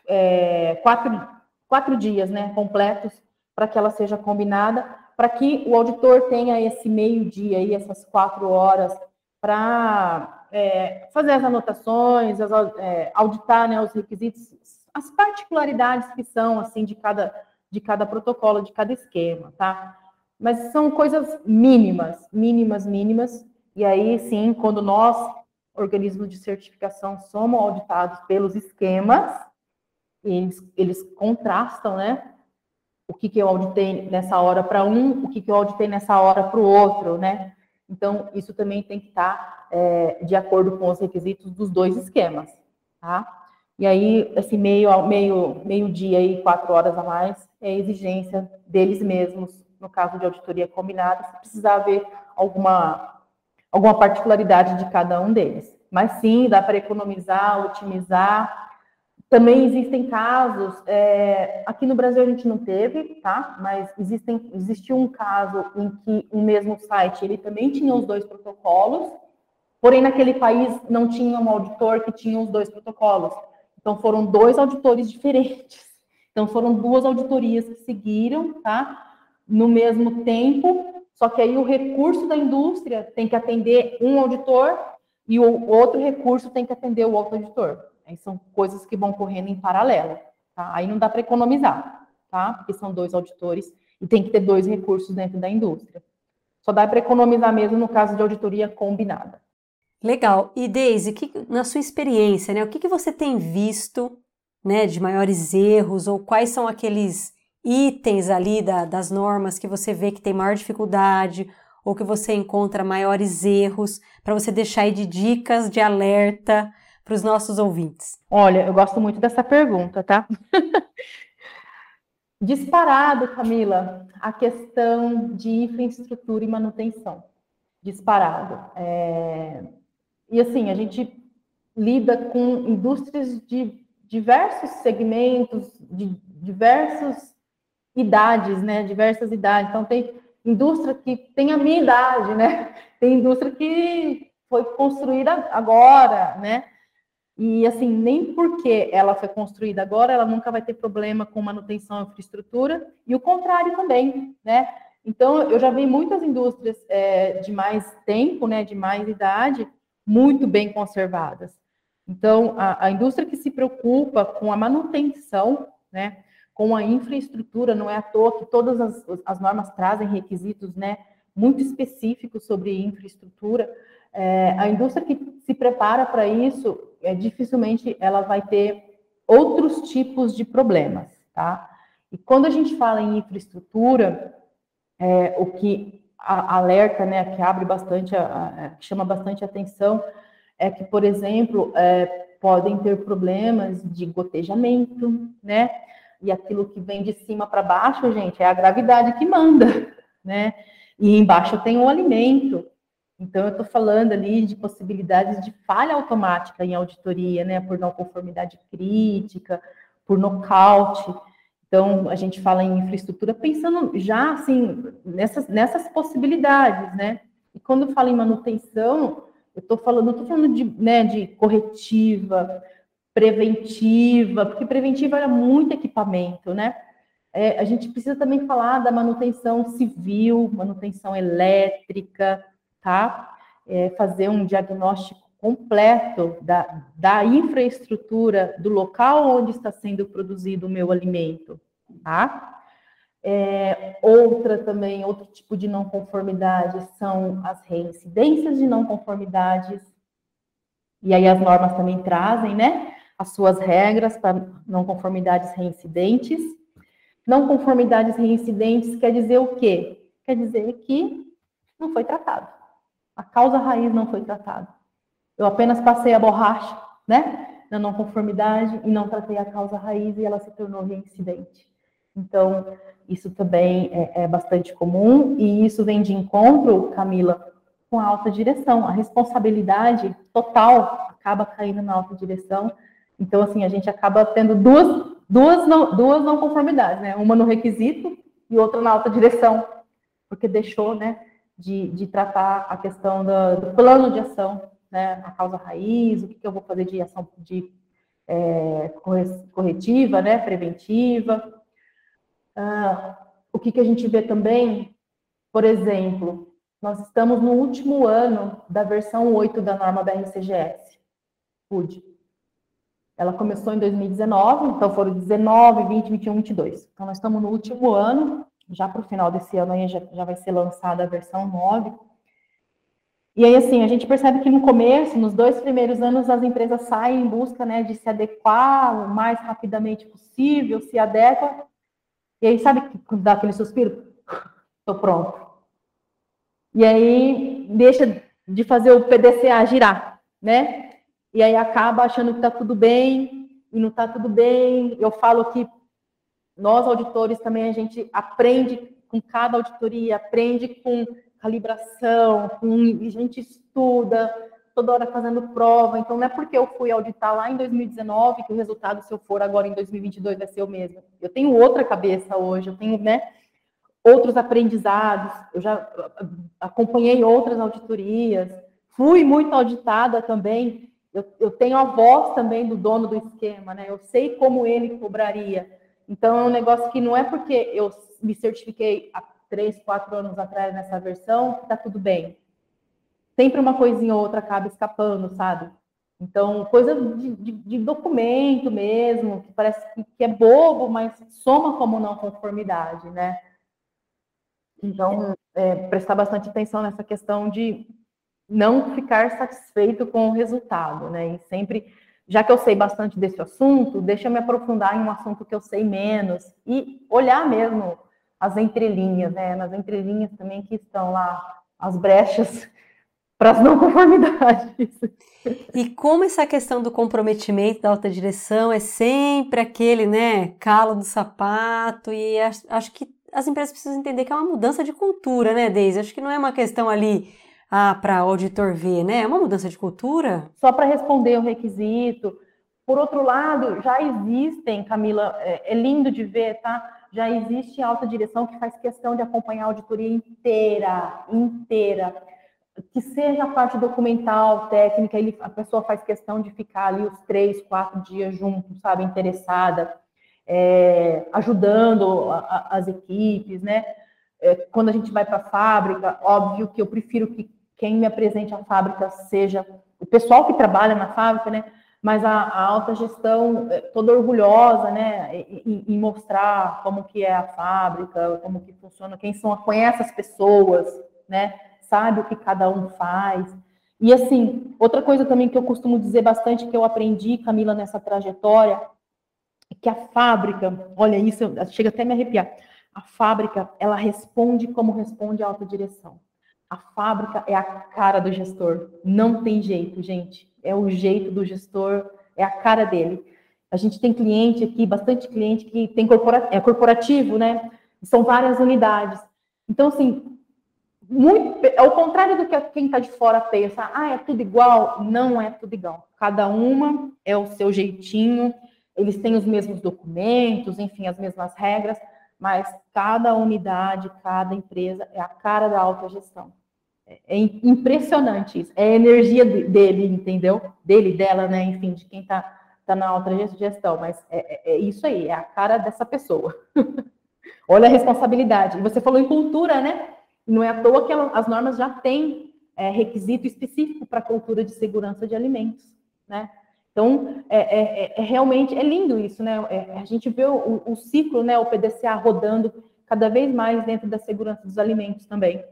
é, quatro, quatro dias, né, completos, para que ela seja combinada, para que o auditor tenha esse meio dia aí, essas quatro horas para é, fazer as anotações, as, é, auditar né, os requisitos, as particularidades que são assim de cada de cada protocolo, de cada esquema, tá? Mas são coisas mínimas, mínimas, mínimas. E aí, sim, quando nós, organismos de certificação, somos auditados pelos esquemas, eles, eles contrastam, né? O que, que eu auditei nessa hora para um, o que, que eu auditei nessa hora para o outro, né? Então, isso também tem que estar é, de acordo com os requisitos dos dois esquemas, tá? E aí, esse meio, meio, meio dia e quatro horas a mais é exigência deles mesmos, no caso de auditoria combinada, se precisar ver alguma, alguma particularidade de cada um deles. Mas sim, dá para economizar, otimizar também existem casos, é, aqui no Brasil a gente não teve, tá? Mas existem, existiu um caso em que o mesmo site ele também tinha os dois protocolos, porém naquele país não tinha um auditor que tinha os dois protocolos. Então foram dois auditores diferentes. Então foram duas auditorias que seguiram, tá? No mesmo tempo, Só que aí o recurso da indústria tem que atender um auditor e o outro recurso tem que atender o outro auditor. Aí são coisas que vão correndo em paralelo. Tá? Aí não dá para economizar, tá? Porque são dois auditores e tem que ter dois recursos dentro da indústria. Só dá para economizar mesmo no caso de auditoria combinada. Legal. E Deise, que, na sua experiência, né, o que, que você tem visto né, de maiores erros ou quais são aqueles itens ali da, das normas que você vê que tem maior dificuldade ou que você encontra maiores erros para você deixar aí de dicas de alerta para os nossos ouvintes? Olha, eu gosto muito dessa pergunta, tá? Disparado, Camila, a questão de infraestrutura e manutenção. Disparado. É... E assim, a gente lida com indústrias de diversos segmentos, de diversas idades, né? Diversas idades. Então, tem indústria que tem a minha idade, né? Tem indústria que foi construída agora, né? E assim, nem porque ela foi construída agora, ela nunca vai ter problema com manutenção e infraestrutura, e o contrário também, né? Então, eu já vi muitas indústrias é, de mais tempo, né, de mais idade, muito bem conservadas. Então, a, a indústria que se preocupa com a manutenção, né, com a infraestrutura, não é à toa que todas as, as normas trazem requisitos, né, muito específicos sobre infraestrutura. É, a indústria que se prepara para isso é, dificilmente ela vai ter outros tipos de problemas, tá? E quando a gente fala em infraestrutura, é, o que alerta, né, que abre bastante, a, a, que chama bastante atenção, é que, por exemplo, é, podem ter problemas de gotejamento, né? E aquilo que vem de cima para baixo, gente, é a gravidade que manda, né? E embaixo tem o alimento. Então, eu estou falando ali de possibilidades de falha automática em auditoria, né, por não conformidade crítica, por nocaute. Então, a gente fala em infraestrutura pensando já, assim, nessas, nessas possibilidades, né? E quando fala em manutenção, eu estou falando, estou falando de, né, de corretiva, preventiva, porque preventiva era muito equipamento, né? É, a gente precisa também falar da manutenção civil, manutenção elétrica, tá? É fazer um diagnóstico completo da, da infraestrutura do local onde está sendo produzido o meu alimento, tá? É, outra também, outro tipo de não conformidade são as reincidências de não conformidades. E aí as normas também trazem, né, as suas regras para não conformidades reincidentes. Não conformidades reincidentes quer dizer o quê? Quer dizer que não foi tratado. A causa raiz não foi tratada. Eu apenas passei a borracha, né, na não conformidade e não tratei a causa raiz e ela se tornou reincidente. Então, isso também é, é bastante comum e isso vem de encontro, Camila, com a alta direção. A responsabilidade total acaba caindo na alta direção. Então, assim, a gente acaba tendo duas, duas, não, duas não conformidades, né? Uma no requisito e outra na alta direção, porque deixou, né, de, de tratar a questão do, do, plano de ação, né, a causa raiz, o que, que eu vou fazer de ação de é, corretiva, né, preventiva. Ah, o que, que a gente vê também, por exemplo, nós estamos no último ano da versão 8 da norma da RCGS, FUD. Ela começou em 2019, então foram 19, 20, 21, 22. Então, nós estamos no último ano já para o final desse ano aí já, já vai ser lançada a versão 9. E aí, assim, a gente percebe que no começo, nos dois primeiros anos, as empresas saem em busca né, de se adequar o mais rapidamente possível, se adequam. E aí, sabe que dá aquele suspiro? Estou pronto. E aí, deixa de fazer o PDCA girar, né? E aí acaba achando que está tudo bem, e não está tudo bem. Eu falo que nós, auditores, também a gente aprende com cada auditoria, aprende com calibração, com, a gente estuda, toda hora fazendo prova. Então, não é porque eu fui auditar lá em 2019 que o resultado, se eu for agora em 2022, vai ser o mesmo. Eu tenho outra cabeça hoje, eu tenho, né, outros aprendizados, eu já acompanhei outras auditorias, fui muito auditada também, eu, eu tenho a voz também do dono do esquema, né, eu sei como ele cobraria. Então, é um negócio que não é porque eu me certifiquei há três, quatro anos atrás nessa versão, tá tudo bem. Sempre uma coisinha ou outra acaba escapando, sabe? Então, coisa de, de, de documento mesmo, que parece que, que, é bobo, mas soma como não conformidade, né? Então, é, prestar bastante atenção nessa questão de não ficar satisfeito com o resultado, né? E sempre, já que eu sei bastante desse assunto, deixa eu me aprofundar em um assunto que eu sei menos e olhar mesmo as entrelinhas, né? Nas entrelinhas também que estão lá as brechas para as não conformidades. E como essa questão do comprometimento da alta direção é sempre aquele, né, calo do sapato, e acho, que as empresas precisam entender que é uma mudança de cultura, né, Deise? Acho que não é uma questão ali ah, para auditor ver, né? É uma mudança de cultura. Só para responder o requisito. Por outro lado, já existem, Camila, é, é lindo de ver, tá? Já existe alta direção que faz questão de acompanhar a auditoria inteira, inteira que seja a parte documental, técnica, ele, a pessoa faz questão de ficar ali os três, quatro dias junto, sabe, interessada, é, ajudando a, a, as equipes, né? É, quando a gente vai para a fábrica, óbvio que eu prefiro que quem me apresente a fábrica seja o pessoal que trabalha na fábrica, né? Mas a, a alta gestão é, toda orgulhosa, né, em, em, mostrar como que é a fábrica, como que funciona, quem são, conhece as pessoas, né? sabe o que cada um faz. E assim, outra coisa também que eu costumo dizer bastante que eu aprendi, Camila, nessa trajetória, é que a fábrica, olha isso, chega até a me arrepiar. A fábrica, ela responde como responde a alta direção. A fábrica é a cara do gestor. Não tem jeito, gente. É o jeito do gestor, é a cara dele. A gente tem cliente aqui, bastante cliente que tem corpora, é corporativo, né? São várias unidades. Então, assim, muito, ao contrário do que quem está de fora pensa, ah, é tudo igual. Não é tudo igual. Cada uma é o seu jeitinho, eles têm os mesmos documentos, enfim, as mesmas regras, mas cada unidade, cada empresa é a cara da autogestão. É, impressionante isso. É a energia dele, entendeu? Dele, dela, né? Enfim, de quem está tá na autogestão. Mas é, é, é isso aí, é a cara dessa pessoa. Olha a responsabilidade. E você falou em cultura, né? Não é à toa que as normas já têm é, requisito específico para a cultura de segurança de alimentos, né? Então, é, é, é, é realmente, é lindo isso, né? É, a gente vê o, o, ciclo, né, o PDCA rodando cada vez mais dentro da segurança dos alimentos também.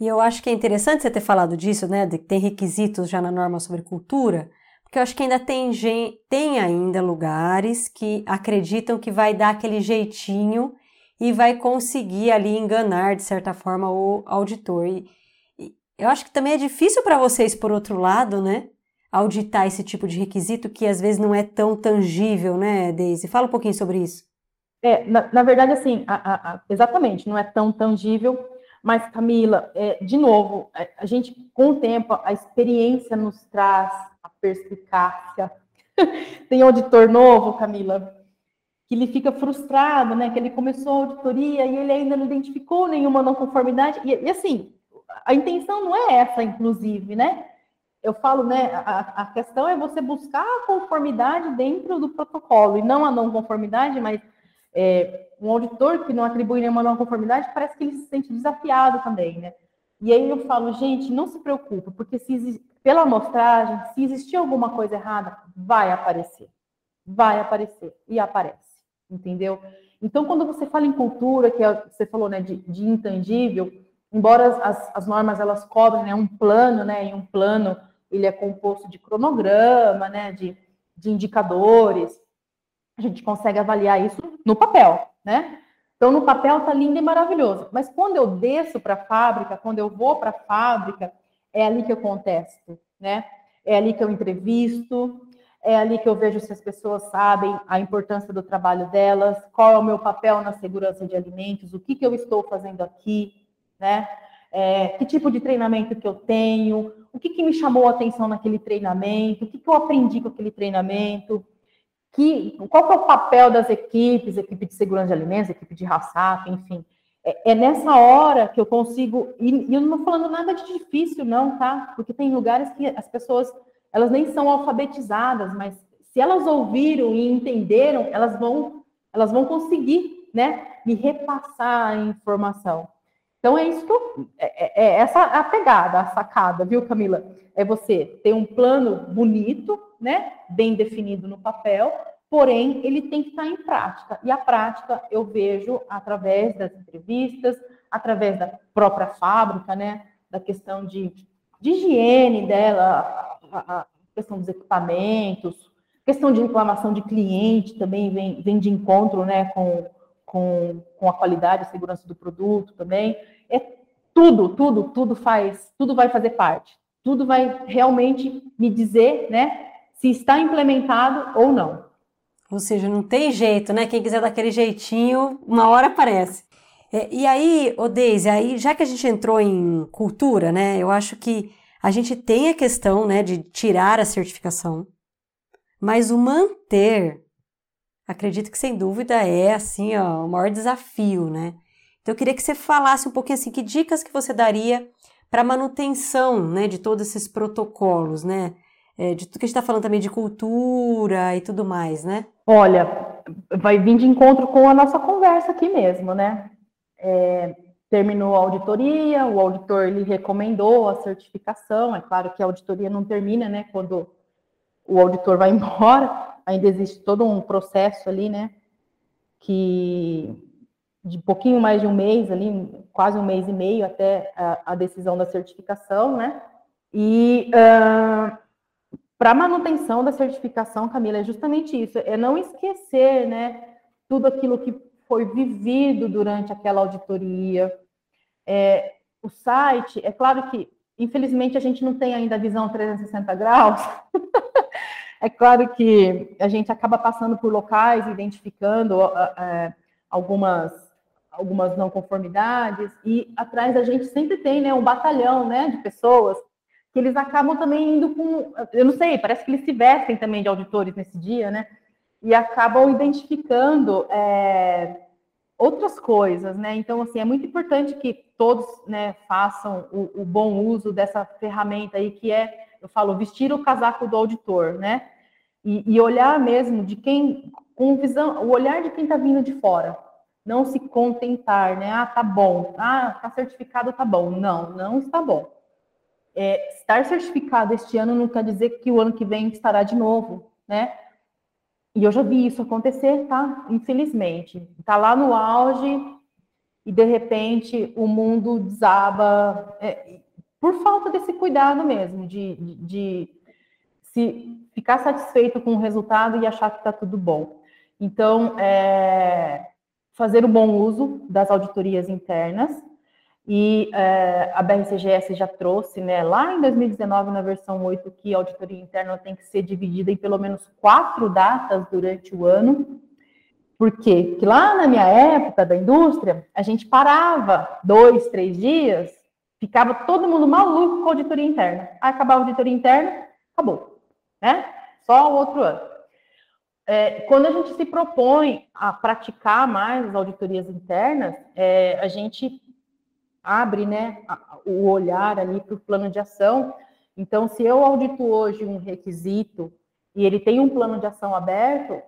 E eu acho que é interessante você ter falado disso, né, de que tem requisitos já na norma sobre cultura, porque eu acho que ainda tem, tem ainda lugares que acreditam que vai dar aquele jeitinho e vai conseguir ali enganar, de certa forma, o auditor. E, e eu acho que também é difícil para vocês, por outro lado, né? Auditar esse tipo de requisito que às vezes não é tão tangível, né, Deise? Fala um pouquinho sobre isso. É, na, na verdade, assim, a, a, a, exatamente, não é tão tangível, mas, Camila, é, de novo, a, é, a gente, com o tempo, a experiência nos traz a perspicácia. Tem auditor novo, Camila, que ele fica frustrado, né? Que ele começou a auditoria e ele ainda não identificou nenhuma não conformidade. E, e assim, a intenção não é essa, inclusive, né? Eu falo, né? A, a, questão é você buscar a conformidade dentro do protocolo e não a não conformidade, mas é, um auditor que não atribui nenhuma não conformidade parece que ele se sente desafiado também, né? E aí eu falo, gente, não se preocupe, porque se pela amostragem, se existir alguma coisa errada, vai aparecer. Vai aparecer e aparece entendeu? Então, quando você fala em cultura, que é, você falou, né, de, de intangível, embora as, as, normas elas cobrem né, um plano, né, e um plano ele é composto de cronograma, né, de, de indicadores, a gente consegue avaliar isso no papel, né? Então, no papel tá lindo e maravilhoso, mas quando eu desço para a fábrica, quando eu vou para a fábrica, é ali que eu contesto, né? É ali que eu entrevisto, é ali que eu vejo se as pessoas sabem a importância do trabalho delas, qual é o meu papel na segurança de alimentos, o que, que eu estou fazendo aqui, né? É, que tipo de treinamento que eu tenho, o que, que me chamou a atenção naquele treinamento, o que, que eu aprendi com aquele treinamento, que, qual que é o papel das equipes, equipe de segurança de alimentos, equipe de RASAP, enfim. É, é, nessa hora que eu consigo, e, e eu não estou falando nada de difícil, não, tá? Porque tem lugares que as pessoas elas nem são alfabetizadas, mas se elas ouviram e entenderam, elas vão, elas vão conseguir, né, me repassar a informação. Então é isso, é, é, é essa a pegada, a sacada, viu, Camila? É você ter um plano bonito, né, bem definido no papel, porém ele tem que estar em prática. E a prática eu vejo através das entrevistas, através da própria fábrica, né, da questão de, de higiene dela, a, a questão dos equipamentos, questão de reclamação de cliente também vem, vem de encontro, né, com, com, com a qualidade e segurança do produto também. É tudo, tudo, tudo faz, tudo vai fazer parte. Tudo vai realmente me dizer, né, se está implementado ou não. Ou seja, não tem jeito, né? Quem quiser daquele jeitinho, uma hora aparece. É, e aí, ô Deise, aí, já que a gente entrou em cultura, né? Eu acho que a gente tem a questão, né, de tirar a certificação, mas o manter, acredito que sem dúvida é, assim, ó, o maior desafio, né? Então, eu queria que você falasse um pouquinho, assim, que dicas que você daria para manutenção, né, de todos esses protocolos, né? É, de tudo que a gente está falando também de cultura e tudo mais, né? Olha, vai vir de encontro com a nossa conversa aqui mesmo, né? É, terminou a auditoria, o auditor lhe recomendou a certificação. É claro que a auditoria não termina, né? Quando o auditor vai embora, ainda existe todo um processo ali, né? Que de pouquinho mais de um mês ali, quase um mês e meio até a, a decisão da certificação, né? E uh, para manutenção da certificação, Camila, é justamente isso, é não esquecer, né? Tudo aquilo que foi vivido durante aquela auditoria. É, o site, é claro que, infelizmente, a gente não tem ainda a visão 360 graus. é claro que a gente acaba passando por locais, identificando é, algumas, algumas não conformidades, e atrás da gente sempre tem né, um batalhão né, de pessoas que eles acabam também indo com. Eu não sei, parece que eles se vestem também de auditores nesse dia, né? e acabam identificando é, outras coisas, né? Então, assim, é muito importante que todos né, façam o, o, bom uso dessa ferramenta aí, que é, eu falo, vestir o casaco do auditor, né? E, e olhar mesmo de quem, com visão, o olhar de quem está vindo de fora. Não se contentar, né? Ah, tá bom. Ah, tá certificado, tá bom. Não, não está bom. É, estar certificado este ano não quer dizer que o ano que vem estará de novo, né? E eu já vi isso acontecer, tá? Infelizmente. Tá lá no auge e de repente o mundo desaba é, por falta desse cuidado mesmo, de, de, de, se ficar satisfeito com o resultado e achar que está tudo bom. Então, é, fazer o bom uso das auditorias internas, e é, a BRCGS já trouxe, né, lá em 2019, na versão 8, que a auditoria interna tem que ser dividida em pelo menos quatro datas durante o ano. Por quê? Porque lá na minha época da indústria, a gente parava dois, três dias, ficava todo mundo maluco com a auditoria interna. Aí acabava a auditoria interna, acabou. Né? Só o outro ano. É, quando a gente se propõe a praticar mais as auditorias internas, é, a gente abre né, o olhar ali para o plano de ação. Então, se eu audito hoje um requisito e ele tem um plano de ação aberto,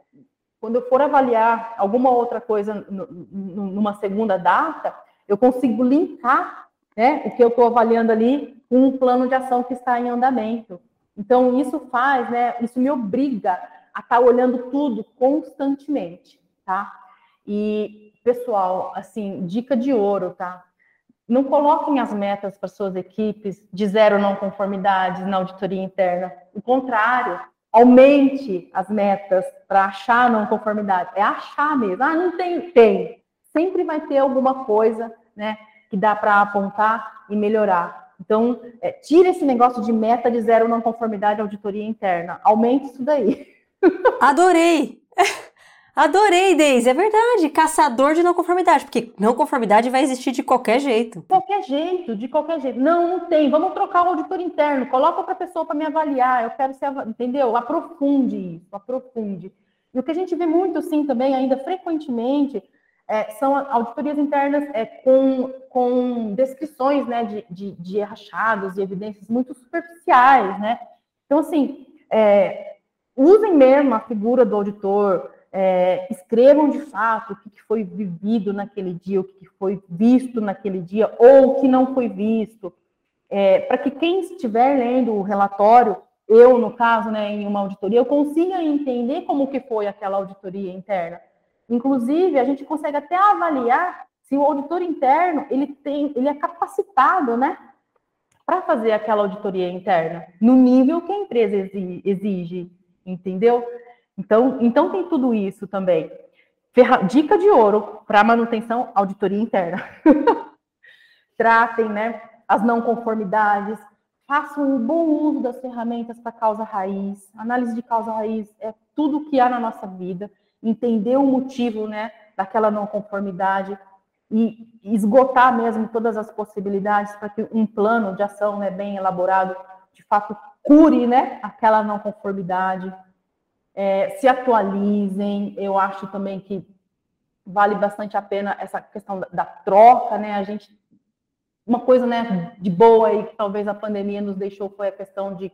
quando eu for avaliar alguma outra coisa numa segunda data, eu consigo linkar né, o que eu estou avaliando ali com um plano de ação que está em andamento. Então, isso faz, né, isso me obriga a estar tá olhando tudo constantemente, tá? E, pessoal, assim, dica de ouro, tá? Não coloquem as metas para suas equipes de zero não conformidades na auditoria interna. O contrário, aumente as metas para achar não conformidade. É achar mesmo. Ah, não tem, tem. Sempre vai ter alguma coisa, né, que dá para apontar e melhorar. Então, é, tira esse negócio de meta de zero não conformidade auditoria interna. Aumente isso daí. Adorei! Adorei, Deise, é verdade. Caçador de não conformidade, porque não conformidade vai existir de qualquer jeito. De qualquer jeito, de qualquer jeito. Não, não tem. Vamos trocar o auditor interno. Coloca outra pessoa para me avaliar. Eu quero ser, entendeu? Aprofunde isso, aprofunde. E o que a gente vê muito, sim, também, ainda frequentemente, é, são auditorias internas é, com, com descrições né, de, de, de achados e evidências muito superficiais, né? Então, assim, é, usem mesmo a figura do auditor, é, escrevam de fato o que foi vivido naquele dia, o que foi visto naquele dia, ou o que não foi visto, é, para que quem estiver lendo o relatório, eu, no caso, né, em uma auditoria, eu consiga entender como que foi aquela auditoria interna. Inclusive, a gente consegue até avaliar se o auditor interno ele tem, ele é capacitado, né, para fazer aquela auditoria interna no nível que a empresa exige, entendeu? Então, então tem tudo isso também. Ferra... Dica de ouro para manutenção, auditoria interna. Tratem, né, as não conformidades, façam um bom uso das ferramentas para causa raiz. Análise de causa raiz é tudo que há na nossa vida. Entender o motivo, né, daquela não conformidade e esgotar mesmo todas as possibilidades para que um plano de ação, né, bem elaborado, de fato cure, né, aquela não conformidade é, se atualizem. Eu acho também que vale bastante a pena essa questão da, da, troca, né? A gente uma coisa, né, de boa aí que talvez a pandemia nos deixou foi a questão de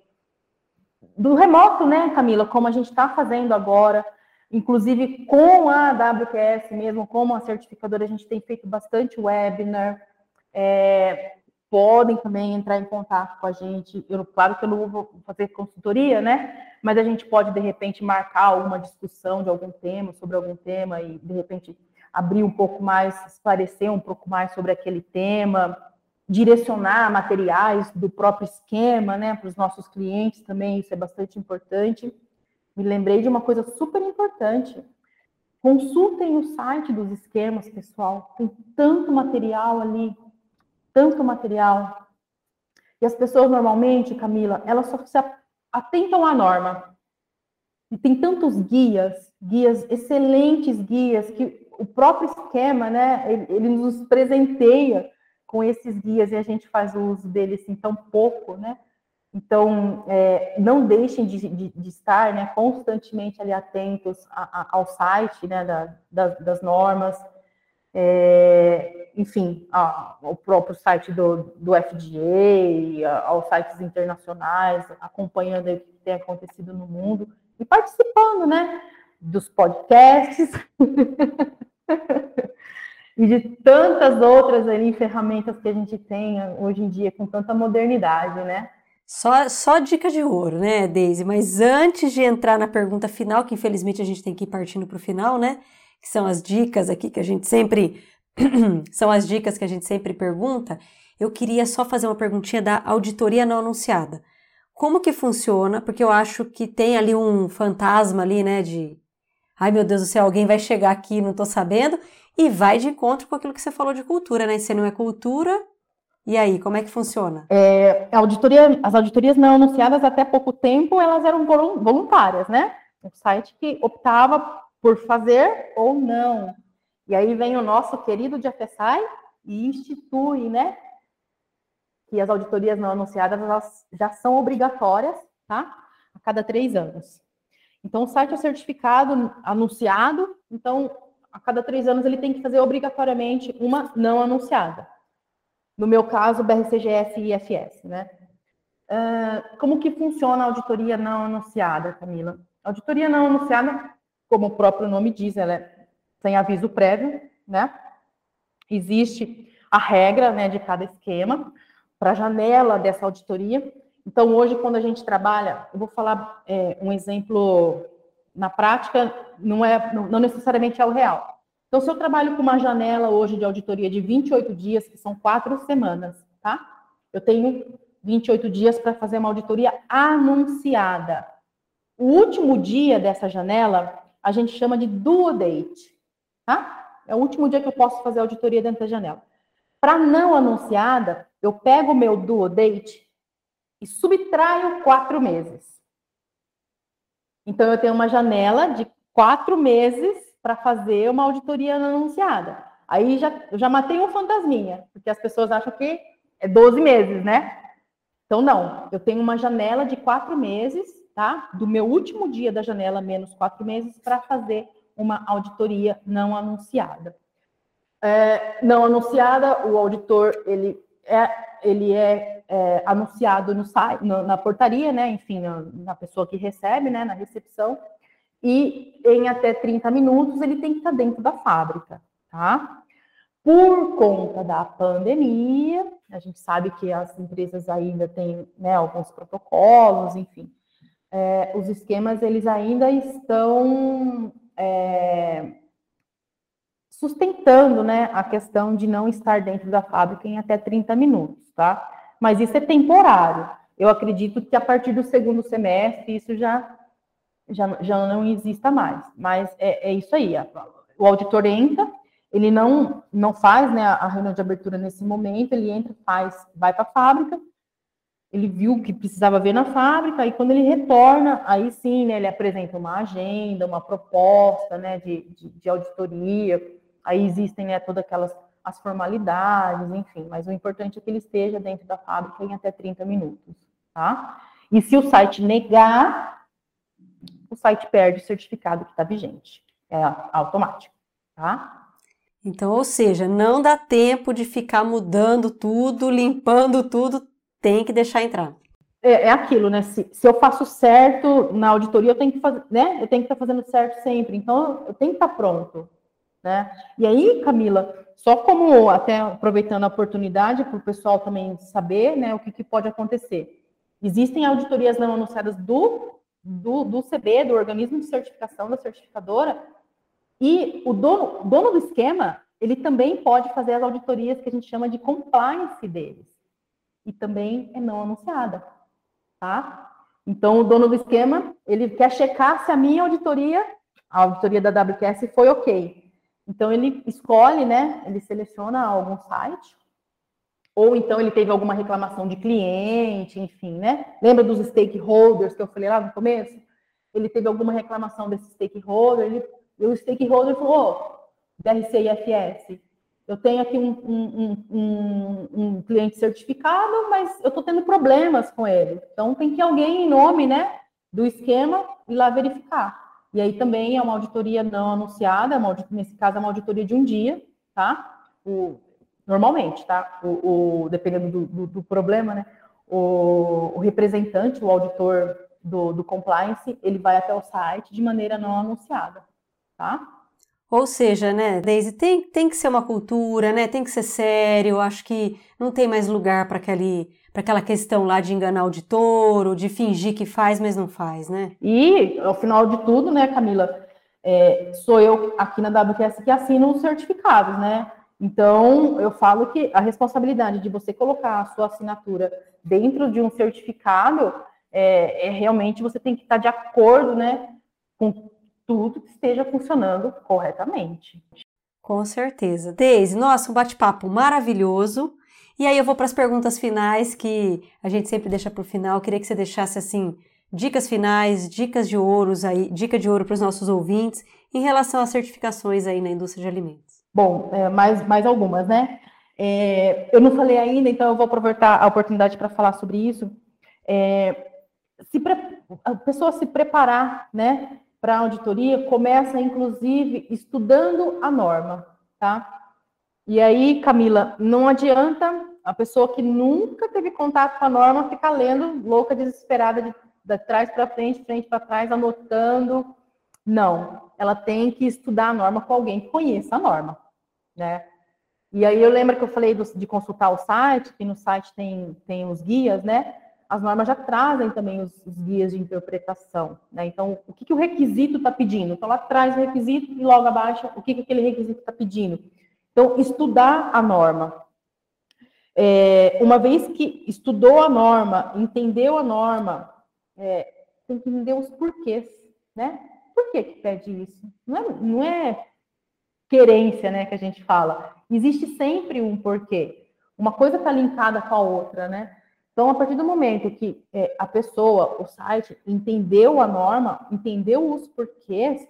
do remoto, né, Camila, como a gente está fazendo agora, inclusive com a WQS mesmo, como a certificadora, a gente tem feito bastante webinar, é, podem também entrar em contato com a gente. Eu, claro que eu não vou fazer consultoria, né? Mas a gente pode, de repente, marcar alguma discussão de algum tema, sobre algum tema, e, de repente, abrir um pouco mais, esclarecer um pouco mais sobre aquele tema, direcionar materiais do próprio esquema, né, para os nossos clientes também, isso é bastante importante. Me lembrei de uma coisa super importante. Consultem o site dos esquemas, pessoal. Tem tanto material ali tanto material. E as pessoas normalmente, Camila, elas só se atentam à norma. E tem tantos guias, guias, excelentes guias, que o próprio esquema, né, ele, ele nos presenteia com esses guias e a gente faz uso deles assim tão pouco, né? Então, é, não deixem de, de, de, estar né, constantemente ali atentos a, a, ao site né, da, das normas, é, enfim, ao próprio site do, do FDA, aos sites internacionais, acompanhando o que tem acontecido no mundo e participando, né, dos podcasts e de tantas outras ali ferramentas que a gente tem hoje em dia com tanta modernidade, né? Só, só dica de ouro, né, Deise? Mas antes de entrar na pergunta final, que infelizmente a gente tem que ir partindo para o final, né? Que são as dicas aqui que a gente sempre são as dicas que a gente sempre pergunta, eu queria só fazer uma perguntinha da auditoria não anunciada. Como que funciona? Porque eu acho que tem ali um fantasma ali, né, de ai meu Deus do céu, alguém vai chegar aqui, não tô sabendo, e vai de encontro com aquilo que você falou de cultura, né? Se não é cultura, e aí, como é que funciona? É, auditoria, as auditorias não anunciadas até pouco tempo, elas eram voluntárias, né? Um site que optava por fazer ou não. E aí vem o nosso querido DFSI e institui, né, que as auditorias não anunciadas elas já são obrigatórias, tá? A cada três anos. Então, o site é certificado anunciado, então, a cada três anos ele tem que fazer obrigatoriamente uma não anunciada. No meu caso, BRCGS e IFS, né? Uh, como que funciona a auditoria não anunciada, Camila? A auditoria não anunciada como o próprio nome diz, ela é sem aviso prévio, né? Existe a regra né, de cada esquema para a janela dessa auditoria. Então, hoje, quando a gente trabalha, eu vou falar é, um exemplo na prática, não é não necessariamente é o real. Então, se eu trabalho com uma janela hoje de auditoria de 28 dias, que são quatro semanas, tá? Eu tenho 28 dias para fazer uma auditoria anunciada. O último dia dessa janela a gente chama de due date, tá? É o último dia que eu posso fazer auditoria dentro da janela. Para não anunciada, eu pego o meu due date e subtraio quatro meses. Então, eu tenho uma janela de quatro meses para fazer uma auditoria não anunciada. Aí já, eu já matei um fantasminha, porque as pessoas acham que é 12 meses, né? Então, não. Eu tenho uma janela de quatro meses tá? Do meu último dia da janela, menos quatro meses, para fazer uma auditoria não anunciada. É, não anunciada, o auditor ele é, ele é, é anunciado no no, na portaria, né? Enfim, na, na, pessoa que recebe, né? Na recepção. e em até 30 minutos ele tem que estar dentro da fábrica, tá? Por conta da pandemia, a gente sabe que as empresas ainda têm né, alguns protocolos, enfim, é, os esquemas eles ainda estão é, sustentando né, a questão de não estar dentro da fábrica em até 30 minutos, tá? Mas isso é temporário. Eu acredito que a partir do segundo semestre isso já, já, já não exista mais. Mas é, é isso aí. O auditor entra, ele não, não faz né, a reunião de abertura nesse momento, ele entra, faz, vai para a fábrica, ele viu o que precisava ver na fábrica, e quando ele retorna, aí sim, né, ele apresenta uma agenda, uma proposta né, de, de, de auditoria, aí existem né, todas aquelas as formalidades, enfim, mas o importante é que ele esteja dentro da fábrica em até 30 minutos, tá? E se o site negar, o site perde o certificado que está vigente, é automático, tá? Então, ou seja, não dá tempo de ficar mudando tudo, limpando tudo, tem que deixar entrar. É, é aquilo, né? Se, se, eu faço certo na auditoria, eu tenho que fazer, né? Eu tenho que estar fazendo certo sempre. Então, eu tenho que estar pronto, né? E aí, Camila, só como até aproveitando a oportunidade para o pessoal também saber, né, o que, que pode acontecer. Existem auditorias não anunciadas do, do, do CB, do organismo de certificação da certificadora, e o dono, dono do esquema, ele também pode fazer as auditorias que a gente chama de compliance deles. E também é não anunciada, tá? Então, o dono do esquema, ele quer checar se a minha auditoria, a auditoria da WQS foi ok. Então, ele escolhe, né? Ele seleciona algum site, ou então ele teve alguma reclamação de cliente, enfim, né? Lembra dos stakeholders que eu falei lá no começo? Ele teve alguma reclamação desse stakeholder, ele e o stakeholder falou, oh, e eu tenho aqui um, um, um, um cliente certificado, mas eu estou tendo problemas com ele. Então, tem que alguém em nome né, do esquema ir lá verificar. E aí também é uma auditoria não anunciada, é nesse caso é uma auditoria de um dia, tá? O, normalmente, tá? O, o dependendo do, do, do, problema, né? O, o, representante, o auditor do, do compliance, ele vai até o site de maneira não anunciada tá? Ou seja, né, Daisy, tem, tem que ser uma cultura, né? Tem que ser sério. Acho que não tem mais lugar para aquele para aquela questão lá de enganar o auditor ou de fingir que faz, mas não faz, né? E, ao final de tudo, né, Camila, é, sou eu aqui na WQS que assino os certificados, né? Então, eu falo que a responsabilidade de você colocar a sua assinatura dentro de um certificado é, é realmente você tem que estar de acordo, né, com tudo que esteja funcionando corretamente. Com certeza. Deise, nossa, um bate-papo maravilhoso. E aí eu vou para as perguntas finais que a gente sempre deixa para o final. Eu queria que você deixasse assim dicas finais, dicas de ouros aí, dica de ouro para os nossos ouvintes em relação às certificações aí na indústria de alimentos. Bom, é, mais, mais algumas, né? É, eu não falei ainda, então eu vou aproveitar a oportunidade para falar sobre isso. É, se a pessoa se preparar, né, para auditoria começa, inclusive, estudando a norma, tá? E aí, Camila, não adianta a pessoa que nunca teve contato com a norma ficar lendo, louca, desesperada, de, de trás para frente, frente para trás, anotando. Não, ela tem que estudar a norma com alguém que conheça a norma, né? E aí eu lembro que eu falei do, de consultar o site, que no site tem, tem os guias, né? As normas já trazem também os, os guias de interpretação. Né? Então, o que, que o requisito está pedindo? Então, lá traz o requisito e logo abaixo o que, que aquele requisito está pedindo. Então, estudar a norma. É, uma vez que estudou a norma, entendeu a norma, é, tem que entender os porquês, né? Por que, que pede isso? Não é, não é querência, né, que a gente fala. Existe sempre um porquê. Uma coisa está linkada com a outra, né? Então, a partir do momento que é, a pessoa, o site, entendeu a norma, entendeu os porquês,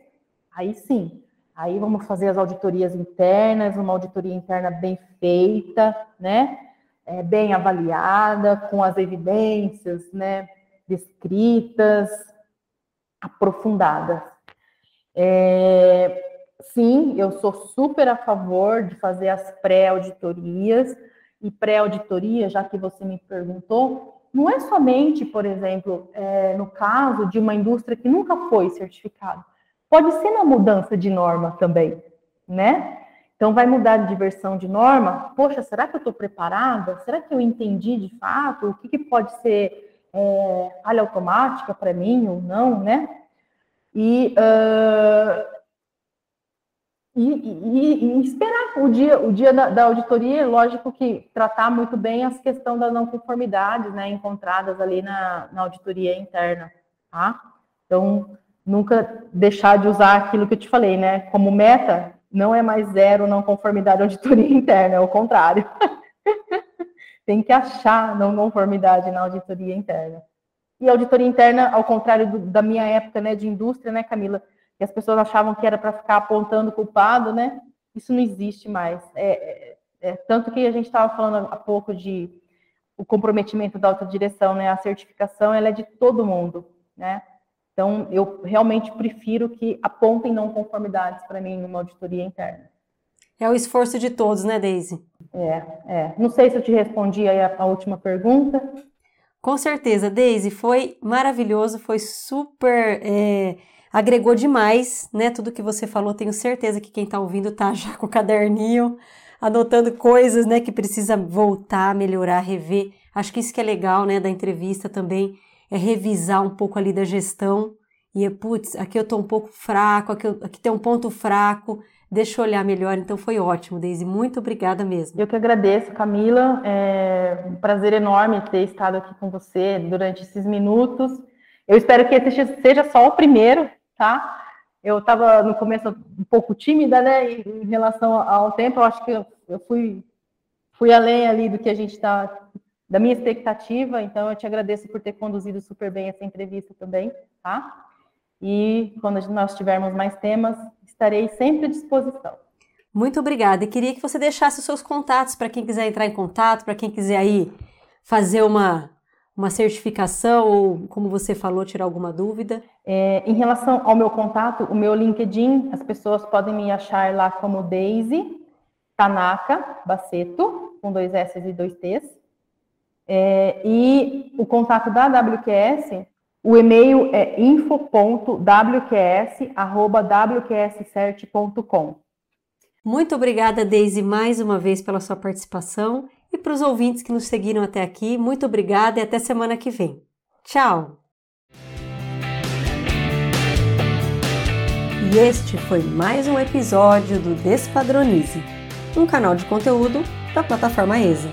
aí sim, aí vamos fazer as auditorias internas, uma auditoria interna bem feita, né? É, bem avaliada, com as evidências, né? Descritas, aprofundadas. É, sim, eu sou super a favor de fazer as pré-auditorias, e pré-auditoria, já que você me perguntou, não é somente, por exemplo, é, no caso de uma indústria que nunca foi certificada, Pode ser na mudança de norma também, né? Então, vai mudar de versão de norma. Poxa, será que eu estou preparada? Será que eu entendi de fato? O que, que pode ser é, falha automática para mim ou não, né? E, e, e, e, esperar o dia, o dia da, da, auditoria, lógico que tratar muito bem as questões das não conformidades, né, encontradas ali na, na auditoria interna, tá? Então, nunca deixar de usar aquilo que eu te falei, né? Como meta, não é mais zero não conformidade auditoria interna, é o contrário. Tem que achar não conformidade na auditoria interna. E auditoria interna, ao contrário do, da minha época, né, de indústria, né, Camila, que as pessoas achavam que era para ficar apontando culpado, né? Isso não existe mais. É, é, é tanto que a gente estava falando há pouco de o comprometimento da autodireção, né? A certificação, ela é de todo mundo, né? Então, eu realmente prefiro que apontem não conformidades para mim numa auditoria interna. É o esforço de todos, né, Daisy? É, é. Não sei se eu te respondi aí a, a última pergunta. Com certeza, Daisy, foi maravilhoso, foi super. É, agregou demais, né? Tudo que você falou, tenho certeza que quem está ouvindo tá já com o caderninho, anotando coisas, né, que precisa voltar, melhorar, rever. Acho que isso que é legal, né, da entrevista também é revisar um pouco ali da gestão e é, putz, aqui eu tô um pouco fraco, aqui, eu, aqui tem um ponto fraco, deixa eu olhar melhor. Então foi ótimo, Deise, muito obrigada mesmo. Eu que agradeço, Camila, é um prazer enorme ter estado aqui com você durante esses minutos. Eu espero que esse seja só o primeiro, tá? Eu estava no começo um pouco tímida, né, em relação ao tempo, eu acho que eu fui, fui além ali do que a gente está da minha expectativa, então eu te agradeço por ter conduzido super bem essa entrevista também, tá? E quando nós tivermos mais temas, estarei sempre à disposição. Muito obrigada. E queria que você deixasse os seus contatos para quem quiser entrar em contato, para quem quiser aí fazer uma, uma certificação ou, como você falou, tirar alguma dúvida. É, em relação ao meu contato, o meu LinkedIn, as pessoas podem me achar lá como Daisy Tanaka Baceto, com dois S e dois T's. É, e o contato da WQS, o e-mail é info.wqs.wqscert.com. Muito obrigada, Deise, mais uma vez pela sua participação. E para os ouvintes que nos seguiram até aqui, muito obrigada e até semana que vem. Tchau! E este foi mais um episódio do Despadronize, um canal de conteúdo da plataforma ESA.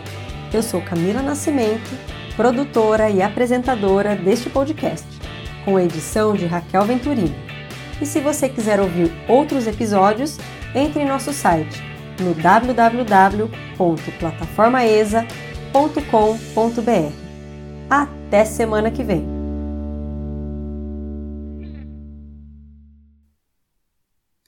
Eu sou Camila Nascimento, produtora e apresentadora deste podcast, com edição de Raquel Venturini. E se você quiser ouvir outros episódios, entre em nosso site no www.plataformaesa.com.br. Até semana que vem!